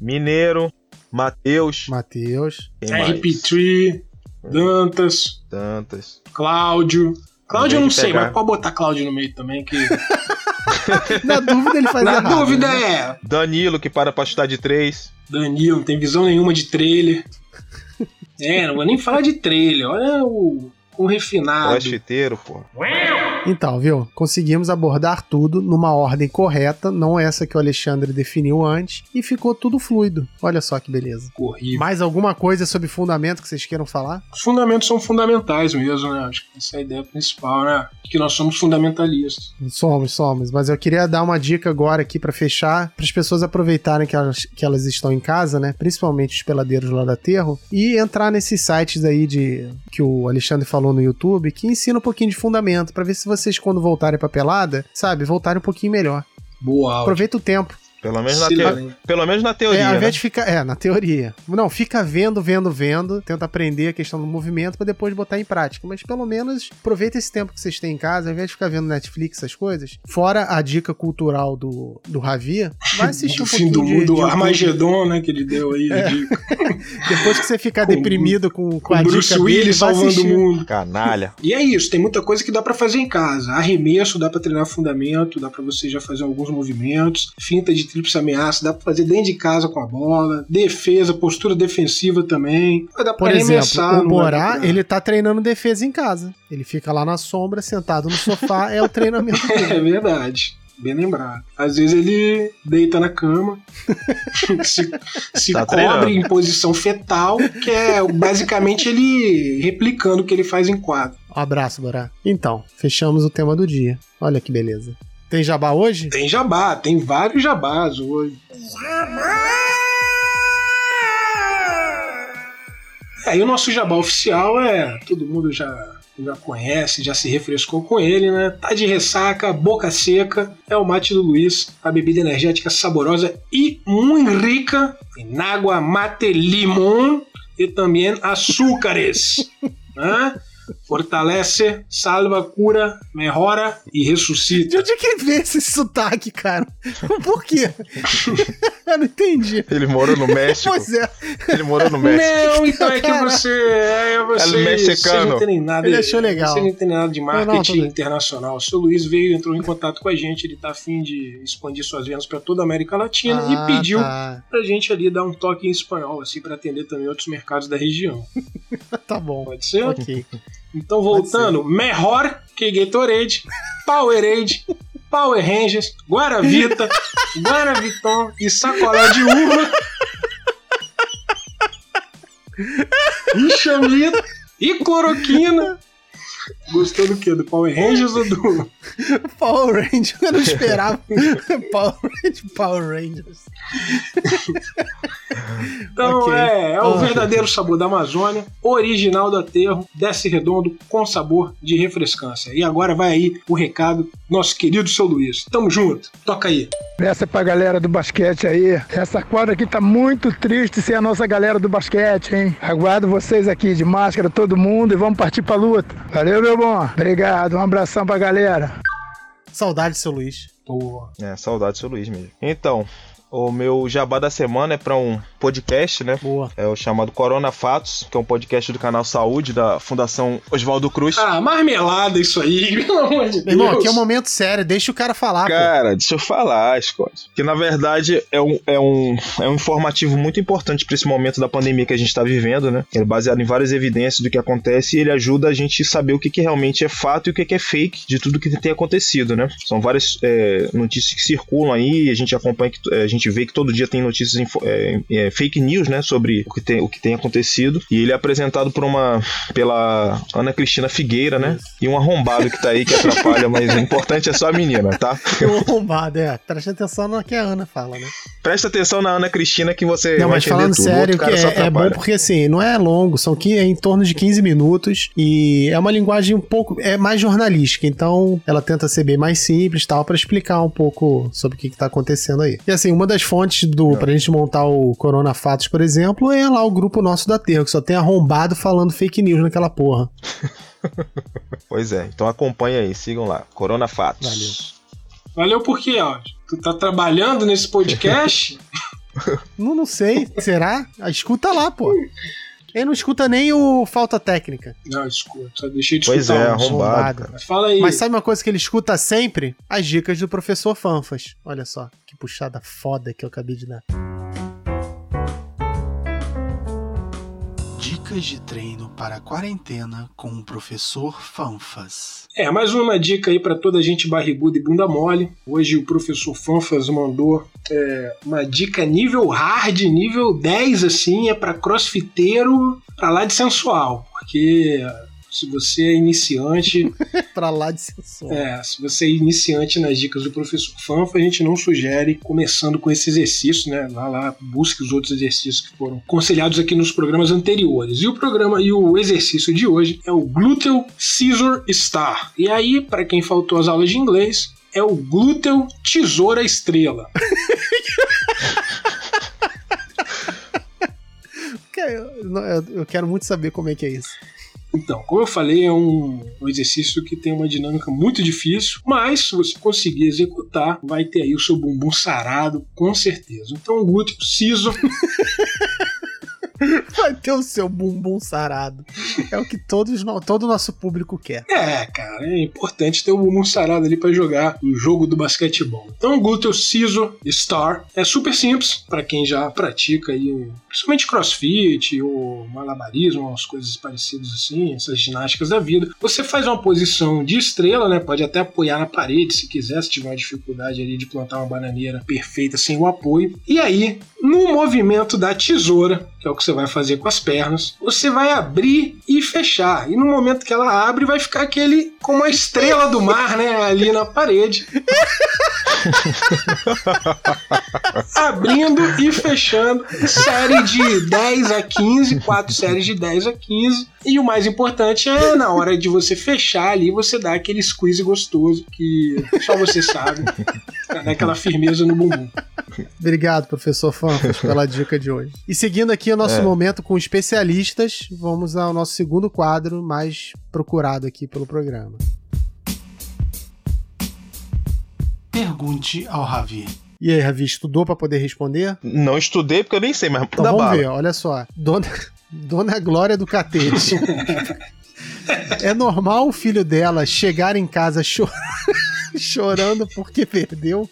Mineiro, Matheus, Matheus. mais? RP3, Dantas, Tantas. Cláudio. Cláudio eu Em não sei, pegar- mas pode botar Cláudio no meio também, que. Na dúvida ele faz Na errado. dúvida né? é. Danilo, que para pra chutar de três. Danilo, não tem visão nenhuma de trailer. É, não vou nem falar de trailer. Olha o, o refinado. Crossfiteiro, pô. Então, viu? Conseguimos abordar tudo numa ordem correta, não essa que o Alexandre definiu antes, e ficou tudo fluido. Olha só que beleza. Horrível. Mais alguma coisa sobre fundamento que vocês queiram falar? Os fundamentos são fundamentais mesmo, né? Acho que essa é a ideia principal, né? Que nós somos fundamentalistas. Somos, somos. Mas eu queria dar uma dica agora aqui pra fechar, para as pessoas aproveitarem que elas, que elas estão em casa, né? Principalmente os peladeiros lá da Terro, e entrar nesses sites aí de que o Alexandre falou no YouTube, que ensina um pouquinho de fundamento, pra ver se vocês, quando voltarem pra pelada, sabe, voltarem um pouquinho melhor. Boa aula. Aproveita o tempo. Pelo menos, na teo- Pelo menos na É, teoria, ao né? invés de ficar. É, na teoria. Não, fica vendo, vendo, vendo. Tenta aprender a questão do movimento pra depois botar em prática. Mas pelo menos aproveita esse tempo que vocês têm em casa, ao invés de ficar vendo Netflix, essas coisas. Fora a dica cultural do, do Ravi, vai assistir Do um fim pouquinho do de, mundo, de. Armagedon, né? Que ele deu aí. a dica. Depois que você ficar Com- deprimido com, com, Com a o Bruce dica Willis salvando o mundo. Canalha. E é isso, tem muita coisa que dá pra fazer em casa. Arremesso, dá pra treinar fundamento, dá pra você já fazer alguns movimentos. Finta de tríplice ameaça, dá pra fazer dentro de casa com a bola. Defesa, postura defensiva também. Dá pra Por exemplo, arremessar. o Borá, dar pra- ele tá treinando defesa em casa. Ele fica lá na sombra, sentado no sofá, é o treinamento dele. É verdade. Bem lembrado. Às vezes ele deita na cama, se, se Tá cobre treinando. em posição fetal, que é basicamente ele replicando o que ele faz em quadro. Um abraço, Borá. Então, fechamos o tema do dia. Olha que beleza. Tem jabá hoje? Tem jabá, tem vários jabás hoje. É, e o nosso jabá oficial é. Todo mundo já, já conhece, já se refrescou com ele, né? Tá de ressaca, boca seca. É o mate do Luiz, a bebida energética saborosa e muito rica em água mate limão e também açúcares. né? Fortalece, salva, cura, melhora e De ressuscita. onde é que vem esse sotaque, cara? Por quê? Eu não entendi. Ele morou no México. Pois é. Ele morou no México. Não, então é que você. É você, É mexicano. Você não tem nada. Ele achou legal. Você não tem nada de Não, não, marketing tudo bem. internacional. O seu Luiz veio, entrou em contato com a gente. Ele tá afim de expandir suas vendas para toda a América Latina Ah, e pediu Tá. pra gente ali dar um toque em espanhol, assim, para atender também outros mercados da região. tá bom. Pode ser? Ok. Então, voltando, melhor que Gatorade, Powerade, Power Rangers, Guaravita, Guaraviton e sacolé de uva. Enxamita e cloroquina. Gostou do quê? Do Power Rangers ou do. Power Rangers, eu não esperava. Power Rangers, Power Rangers. Então Ok. é, é o verdadeiro sabor da Amazônia, original do aterro, desce redondo, com sabor de refrescância. E agora vai aí o recado, nosso querido seu Luiz. Tamo junto, toca aí. Essa é pra galera do basquete aí. Essa quadra aqui tá muito triste sem a nossa galera do basquete, hein? Aguardo vocês aqui de máscara, todo mundo, e vamos partir pra luta. Valeu, meu bom. Obrigado, um abração pra galera. Saudade, seu Luiz. Boa. É, saudade do seu Luiz mesmo. Então, o meu jabá da semana é para um podcast, né? Boa. É o chamado Corona Fatos, que é um podcast do canal Saúde da Fundação Oswaldo Cruz. Ah, marmelada isso aí, pelo amor de Deus. irmão, aqui é um momento sério, deixa o cara falar, pô. Cara, deixa eu falar, Scott. Que na verdade é um, é um, é um informativo muito importante para esse momento da pandemia que a gente está vivendo, né? Ele é baseado em várias evidências do que acontece e ele ajuda a gente a saber o que, que realmente é fato e o que, que é fake de tudo que tem acontecido, né? São várias é, notícias que circulam aí, a gente acompanha, que, é, a gente vê que todo dia tem notícias é, é, fake news, né? Sobre o que, tem, o que tem acontecido. E ele é apresentado por uma. pela Ana Cristina Figueira, né? E um arrombado que tá aí que atrapalha, mas o importante é só a menina, tá? Eu arrombado, é. Presta atenção no que a Ana fala, né? Presta atenção na Ana Cristina que você Não, vai mas falando tudo. Sério, que é, é bom porque assim, não é longo, são que é em torno de 15 minutos e é uma linguagem um pouco é mais jornalística, então ela tenta ser bem mais simples, tal, pra explicar um pouco sobre o que, que tá acontecendo aí. E assim, uma das fontes do pra gente montar o Corona Fatos, por exemplo, é lá o grupo nosso da Terra, que só tem arrombado falando fake news naquela porra. Pois é, então acompanha aí, sigam lá. Corona Fatos. Valeu. Valeu por quê? Tu tá trabalhando nesse podcast? Não, não sei, será? Ah, Escuta lá, pô. Ele não escuta nem o Falta Técnica. não, escuta, só deixei de Pois escutar é, um. arrombado. Mas fala aí. Mas sabe uma coisa que ele escuta sempre? As dicas do professor Fanfas. Olha só, que puxada foda que eu acabei de dar. Dicas de treino para a quarentena com o professor Fanfas. É, mais uma dica aí pra toda a gente barriguda e bunda mole. Hoje o professor Fanfas mandou é, uma dica nível hard, nível 10, assim, é pra crossfiteiro pra lá de sensual. Porque se você é iniciante, pra lá de sensual. é, se você é iniciante nas dicas do professor Fanfa, a gente não sugere começando com esse exercício, né? Vá lá, busque os outros exercícios que foram aconselhados aqui nos programas anteriores. E o programa e o exercício de hoje é o Gluteal Scissor Star. E aí, para quem faltou as aulas de inglês, é o Gluteal Tesoura Estrela. Eu, eu- eu quero muito saber como é que é isso. Então, como eu falei, é um, um exercício que tem uma dinâmica muito difícil, mas se você conseguir executar, vai ter aí o seu bumbum sarado, com certeza. Então, o glúteo scissor Vai ter o seu bumbum sarado. É o que todos, todo o nosso público quer. É, cara, é importante ter o bumbum sarado ali pra jogar o jogo do basquetebol. Então, o Glúteo Scissor Star é super simples pra quem já pratica aí, principalmente crossfit ou malabarismo, umas coisas parecidas assim, essas ginásticas da vida. Você faz uma posição de estrela, né? Pode até apoiar na parede se quiser, se tiver uma dificuldade ali de plantar uma bananeira perfeita sem o apoio. E aí, no movimento da tesoura, que é o que você vai fazer com as pernas, você vai abrir e fechar. E no momento que ela abre, vai ficar aquele como a estrela do mar, né? Ali na parede. Abrindo e fechando. Série de 10 a 15, quatro séries de 10 a 15. E o mais importante é na hora de você fechar ali, você dá aquele squeeze gostoso que só você sabe. Dar aquela firmeza no bumbum. Obrigado, professor Fanfas, pela dica de hoje. E seguindo aqui o nosso É. momento com especialistas, vamos ao nosso segundo quadro mais procurado aqui pelo programa. Pergunte ao Ravi. E aí, Ravi, estudou pra poder responder? Não estudei porque eu nem sei, mas Então dá vamos bala. ver, olha só. Dona, Dona Glória do Catete. é normal o filho dela chegar em casa cho- chorando porque perdeu?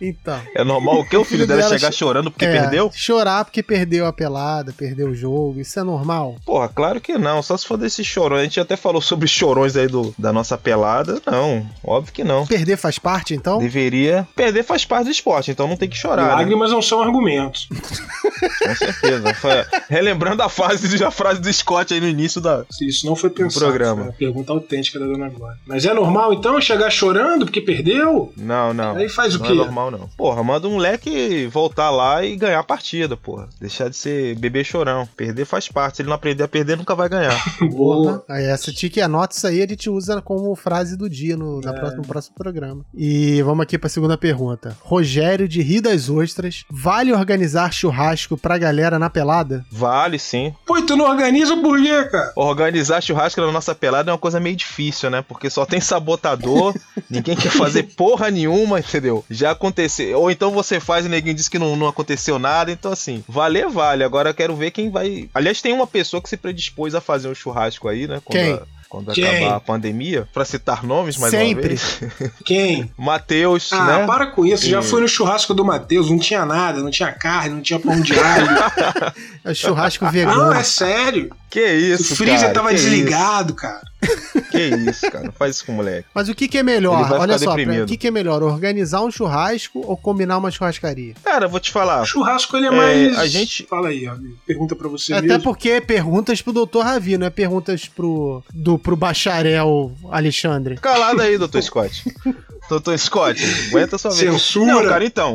então. É normal o que? O filho filho dela dela chegar che- chorando porque é, perdeu? Chorar porque perdeu a pelada, perdeu o jogo. Isso é normal? Porra, claro que não. Só se for desses chorões. A gente até falou sobre chorões aí do, da nossa pelada. Não, óbvio que não. Perder faz parte, então? Deveria. Perder faz parte do esporte, então não tem que chorar. né? Lágrimas não são argumentos. Com certeza. Foi- Relembrando a fase, a frase do Scott aí no início da. Se isso não foi pensado. Programa. Pergunta autêntica da Dona Glória. Mas é normal então chegar chorando porque perdeu? Não, não. Aí faz o não quê? é normal, não. Porra, manda o moleque voltar lá e ganhar a partida, porra. Deixar de ser bebê chorão. Perder faz parte. Se ele não aprender a perder, nunca vai ganhar. Boa. Aí essa tique anota isso aí, a gente usa como frase do dia no, na É. próxima- no próximo programa. E vamos aqui pra segunda pergunta. Rogério de Rio das Ostras, vale organizar churrasco pra galera na pelada? Vale sim. Pô, e tu não organiza por quê, cara? Organizar churrasco na nossa pelada é uma coisa meio difícil, né? Porque só tem sabotador amador, ninguém quer fazer porra nenhuma, entendeu? Já aconteceu. Ou então você faz e ninguém diz que não, não aconteceu nada, então assim, valer vale. Agora eu quero ver quem vai. Aliás, tem uma pessoa que se predispôs a fazer um churrasco aí, né? Quem? A quando Quem? acabar a pandemia, pra citar nomes mais Sempre. uma vez. Quem? Matheus, Ah, né? para com isso. Já fui no churrasco do Matheus, não tinha nada, não tinha carne, não tinha pão de alho. É o churrasco não, vegano. é sério. Que isso, o freezer cara, tava desligado, cara. Isso, que isso, cara. Não faz isso com o moleque. Mas o que, que é melhor? Ele vai Olha ficar só, deprimido. o que, que é melhor? Organizar um churrasco ou combinar uma churrascaria? Cara, eu vou te falar. O churrasco ele é, É, mais. a gente- Fala aí, ó, pergunta pra você Até mesmo. porque é perguntas pro Dr. Ravi, não é perguntas pro, do, pro bacharel Alexandre. Calado aí, Dr. Scott. Dr. Scott, aguenta sua vez. Censura. Não, cara, então.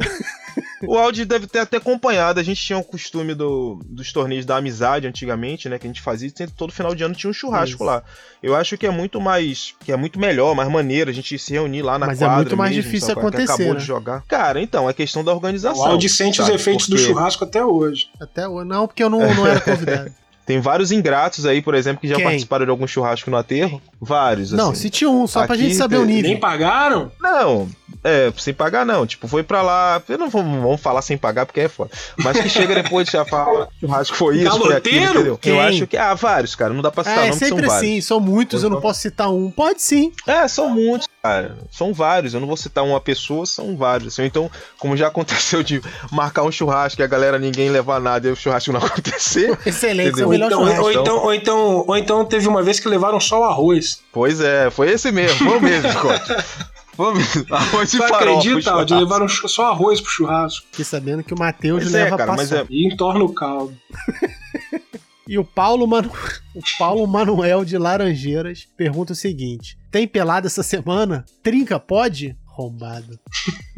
O Audi deve ter até acompanhado. A gente tinha o costume do, dos torneios da amizade antigamente, né? Que a gente fazia. Sempre, todo final de ano tinha um churrasco Isso. lá. Eu acho que é muito mais. Que é muito melhor, mais maneiro a gente se reunir lá na Mas é quadra. muito mais mesmo, difícil sabe, acontecer, Acabou né? de jogar. Cara, então, é questão da organização. O Audi sente os sabe? efeitos do Porque churrasco até hoje. Até hoje. Não, porque eu não, não era convidado. Tem vários ingratos aí, por exemplo, que já Quem? participaram de algum churrasco no aterro. Vários, não, assim. cite um, só pra Aqui gente saber o nível. Nem pagaram? Não, é, sem pagar não. Tipo, foi pra lá. Eu não vou, vamos falar sem pagar porque é foda. Mas que chega depois de já falar churrasco foi isso, foi aquilo, Caloteiro? entendeu? Quem? Eu acho que. Ah, vários, cara. Não dá pra citar É, nomes, são sempre vários. assim, são muitos, eu não posso citar um. Pode sim. É, são muitos, cara. São vários. Eu não vou citar uma pessoa, são vários. Assim, então, como já aconteceu de marcar um churrasco e a galera ninguém levar nada e o churrasco não acontecer. Excelente, Entendeu? É melhor Então, churrasco. ou, então, ou, então, ou então teve uma vez que levaram só o arroz. Pois é, foi esse mesmo, foi o mesmo, Scott. Foi o mesmo. Arroz e farofa, acredita, churrasco. Levaram só arroz pro churrasco. Fiquei sabendo que o Matheus Pois é, leva cara, mas paçoca. é- E entorna o caldo. E o Paulo, Manu... o Paulo Manuel de Laranjeiras pergunta o seguinte: tem pelada essa semana? Trinca pode? Rombado.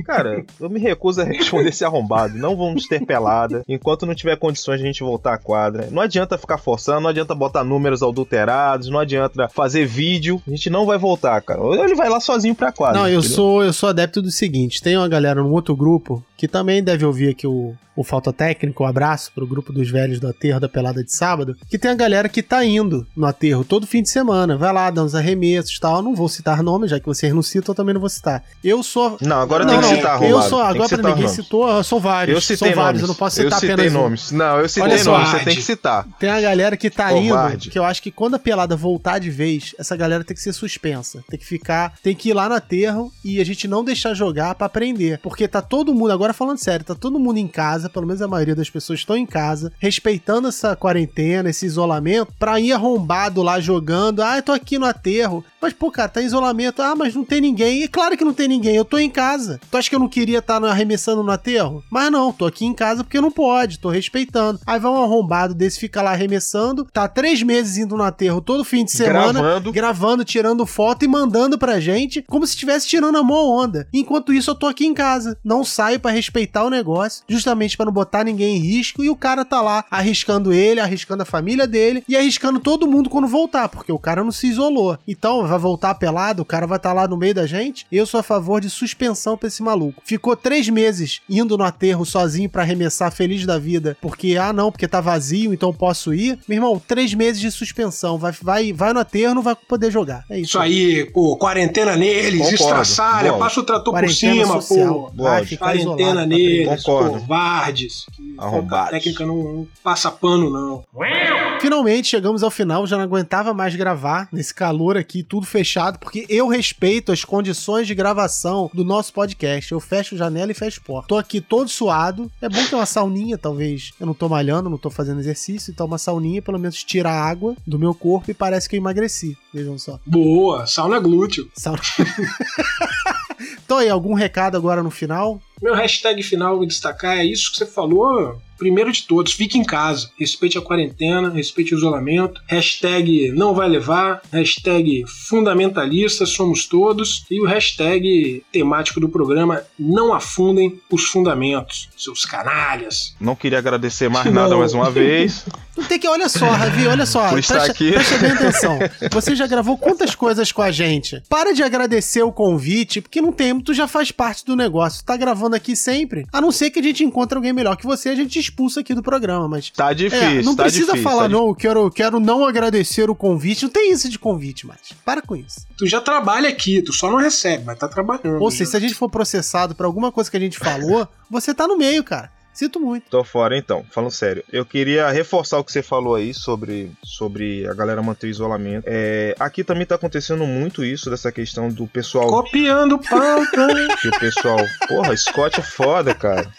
Cara, eu me recuso a responder esse arrombado. Não vamos ter pelada. Enquanto não tiver condições de a gente voltar à quadra. Não adianta ficar forçando, não adianta botar números adulterados, não adianta fazer vídeo. A gente não vai voltar, cara. Ou ele vai lá sozinho pra quadra. Não, eu entendeu? sou, eu sou adepto do seguinte: tem uma galera num outro grupo que também deve ouvir aqui o, o Falta Técnico, um abraço pro grupo dos velhos do aterro da pelada de sábado, que tem a galera que tá indo no aterro todo fim de semana, vai lá, dá uns arremessos e tal. Eu Não vou citar nomes, já que vocês não citam, eu também não vou citar. Eu sou. Não, agora não, tem que não, citar eu sou, que agora pra citar ninguém nomes. citou, são vários. Eu citei são vários, nomes. eu não posso citar eu citei apenas um. nomes. Não, eu citei Olha só, nomes, você tem que citar. Tem a galera que tá Covarde. indo, que eu acho que quando a pelada voltar de vez, essa galera tem que ser suspensa. Tem que ficar, tem que ir lá no aterro e a gente não deixar jogar pra aprender. Porque tá todo mundo, agora falando sério, tá todo mundo em casa, pelo menos a maioria das pessoas estão em casa, respeitando essa quarentena, esse isolamento, pra ir arrombado lá jogando. Ah, eu tô aqui no aterro. Mas, pô, cara, tá em isolamento. Ah, mas não tem ninguém. E claro que não tem ninguém, eu tô em casa. Tu acha que eu não queria estar arremessando no aterro? Mas não, tô aqui em casa porque não pode, tô respeitando. Aí vai um arrombado desse, fica lá arremessando, tá três meses indo no aterro todo fim de semana, Gravando. gravando, tirando foto e mandando pra gente, como se estivesse tirando a mão onda. Enquanto isso, eu tô aqui em casa. Não saio pra respeitar o negócio, justamente pra não botar ninguém em risco, e o cara tá lá arriscando ele, arriscando a família dele e arriscando todo mundo quando voltar, porque o cara não se isolou. Então, vai voltar pelado, o cara vai estar lá no meio da gente. Eu sou a favor de suspensão pra esse maluco. Ficou três meses indo no aterro sozinho pra arremessar feliz da vida, porque, ah, não, porque tá vazio, então posso ir. Meu irmão, três meses de suspensão. Vai, vai, vai no aterro, não vai poder jogar. É isso. Isso aí, pô, quarentena neles, estraçalha, passa o trator por Quarentena cima, social. pô. Vai Quarentena isolado neles, Concordo. Covardes. que. A técnica não, não passa pano, não. Finalmente chegamos ao final, já não aguentava mais gravar nesse calor aqui, tudo fechado, porque eu respeito as condições de gravação do nosso podcast. Eu fecho janela e fecho porta. Tô aqui todo suado. É bom ter uma sauninha, talvez. Eu não tô malhando, não tô fazendo exercício, então uma sauninha pelo menos tira a água do meu corpo e parece que eu emagreci. Vejam só. Boa, sauna glúteo. Sauna. então aí, algum recado agora no final? Meu hashtag final vou destacar é isso que você falou. Primeiro de todos, fique em casa. Respeite a quarentena, respeite o isolamento. Hashtag não vai levar. Hashtag fundamentalista, somos todos. E o hashtag temático do programa, não afundem os fundamentos, seus canalhas. Não queria agradecer mais Não. nada mais uma vez. Não tem que. Olha só, Ravi, olha só. Por estar presta, aqui. presta bem atenção. Você já gravou quantas coisas com a gente? Para de agradecer o convite, porque não tem. Tu já faz parte do negócio. Tu tá gravando falando aqui sempre. A não ser que a gente encontre alguém melhor que você, a gente expulsa aqui do programa, mas. Tá difícil, É, não tá precisa difícil, falar, tá não, eu quero, quero não agradecer o convite. Não tem isso de convite mais. Para com isso. Tu já trabalha aqui, tu só não recebe, mas tá trabalhando. Ou seja, se a gente for processado por alguma coisa que a gente falou, você tá no meio, cara. Sinto muito. Tô fora então, falando sério. Eu queria reforçar o que você falou aí sobre, sobre a galera manter o isolamento. É, aqui também tá acontecendo muito isso, dessa questão do pessoal. Copiando pauta. Que o pessoal. Porra, Scott é foda, cara.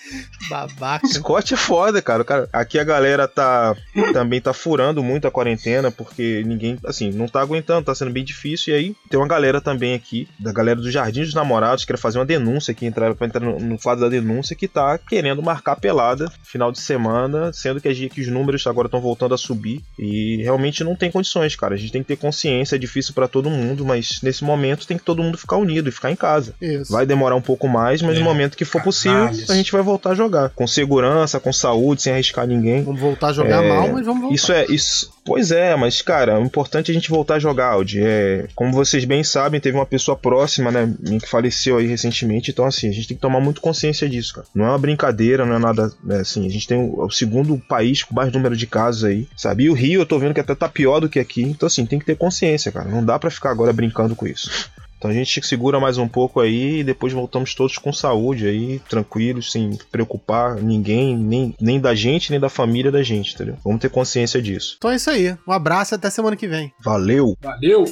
Babaca. Scott é foda, cara. cara. Aqui a galera tá também tá furando muito a quarentena, porque ninguém, assim, não tá aguentando, tá sendo bem difícil. E aí tem uma galera também aqui, da galera do Jardim dos Namorados, que quer fazer uma denúncia aqui, entrar, pra entrar no, no quadro da denúncia, que tá querendo marcar pelada final de semana, sendo que, a gente- que os números agora estão voltando a subir. E realmente não tem condições, cara. A gente tem que ter consciência, é difícil pra todo mundo, mas nesse momento tem que todo mundo ficar unido e ficar em casa. Isso. Vai demorar um pouco mais, mas É, no momento que for possível, a gente vai voltar a jogar. Com segurança, com saúde, sem arriscar ninguém. Vamos voltar a jogar É, mal, mas vamos voltar. Isso é. Isso, pois é, mas, cara, o importante é a gente voltar a jogar, Audi. É, como vocês bem sabem, teve uma pessoa próxima, né, que faleceu aí recentemente. Então, assim, a gente tem que tomar muito consciência disso, cara. Não é uma brincadeira, não é nada. né, assim, a gente tem o, o segundo país com mais número de casos aí, sabe? E o Rio, eu tô vendo que até tá pior do que aqui. Então, assim, tem que ter consciência, cara. Não dá pra ficar agora brincando com isso. Então a gente segura mais um pouco aí e depois voltamos todos com saúde aí, tranquilos, sem preocupar ninguém, nem, nem da gente, nem da família da gente, entendeu? Vamos ter consciência disso. Então é isso aí. Um abraço e até semana que vem. Valeu! Valeu.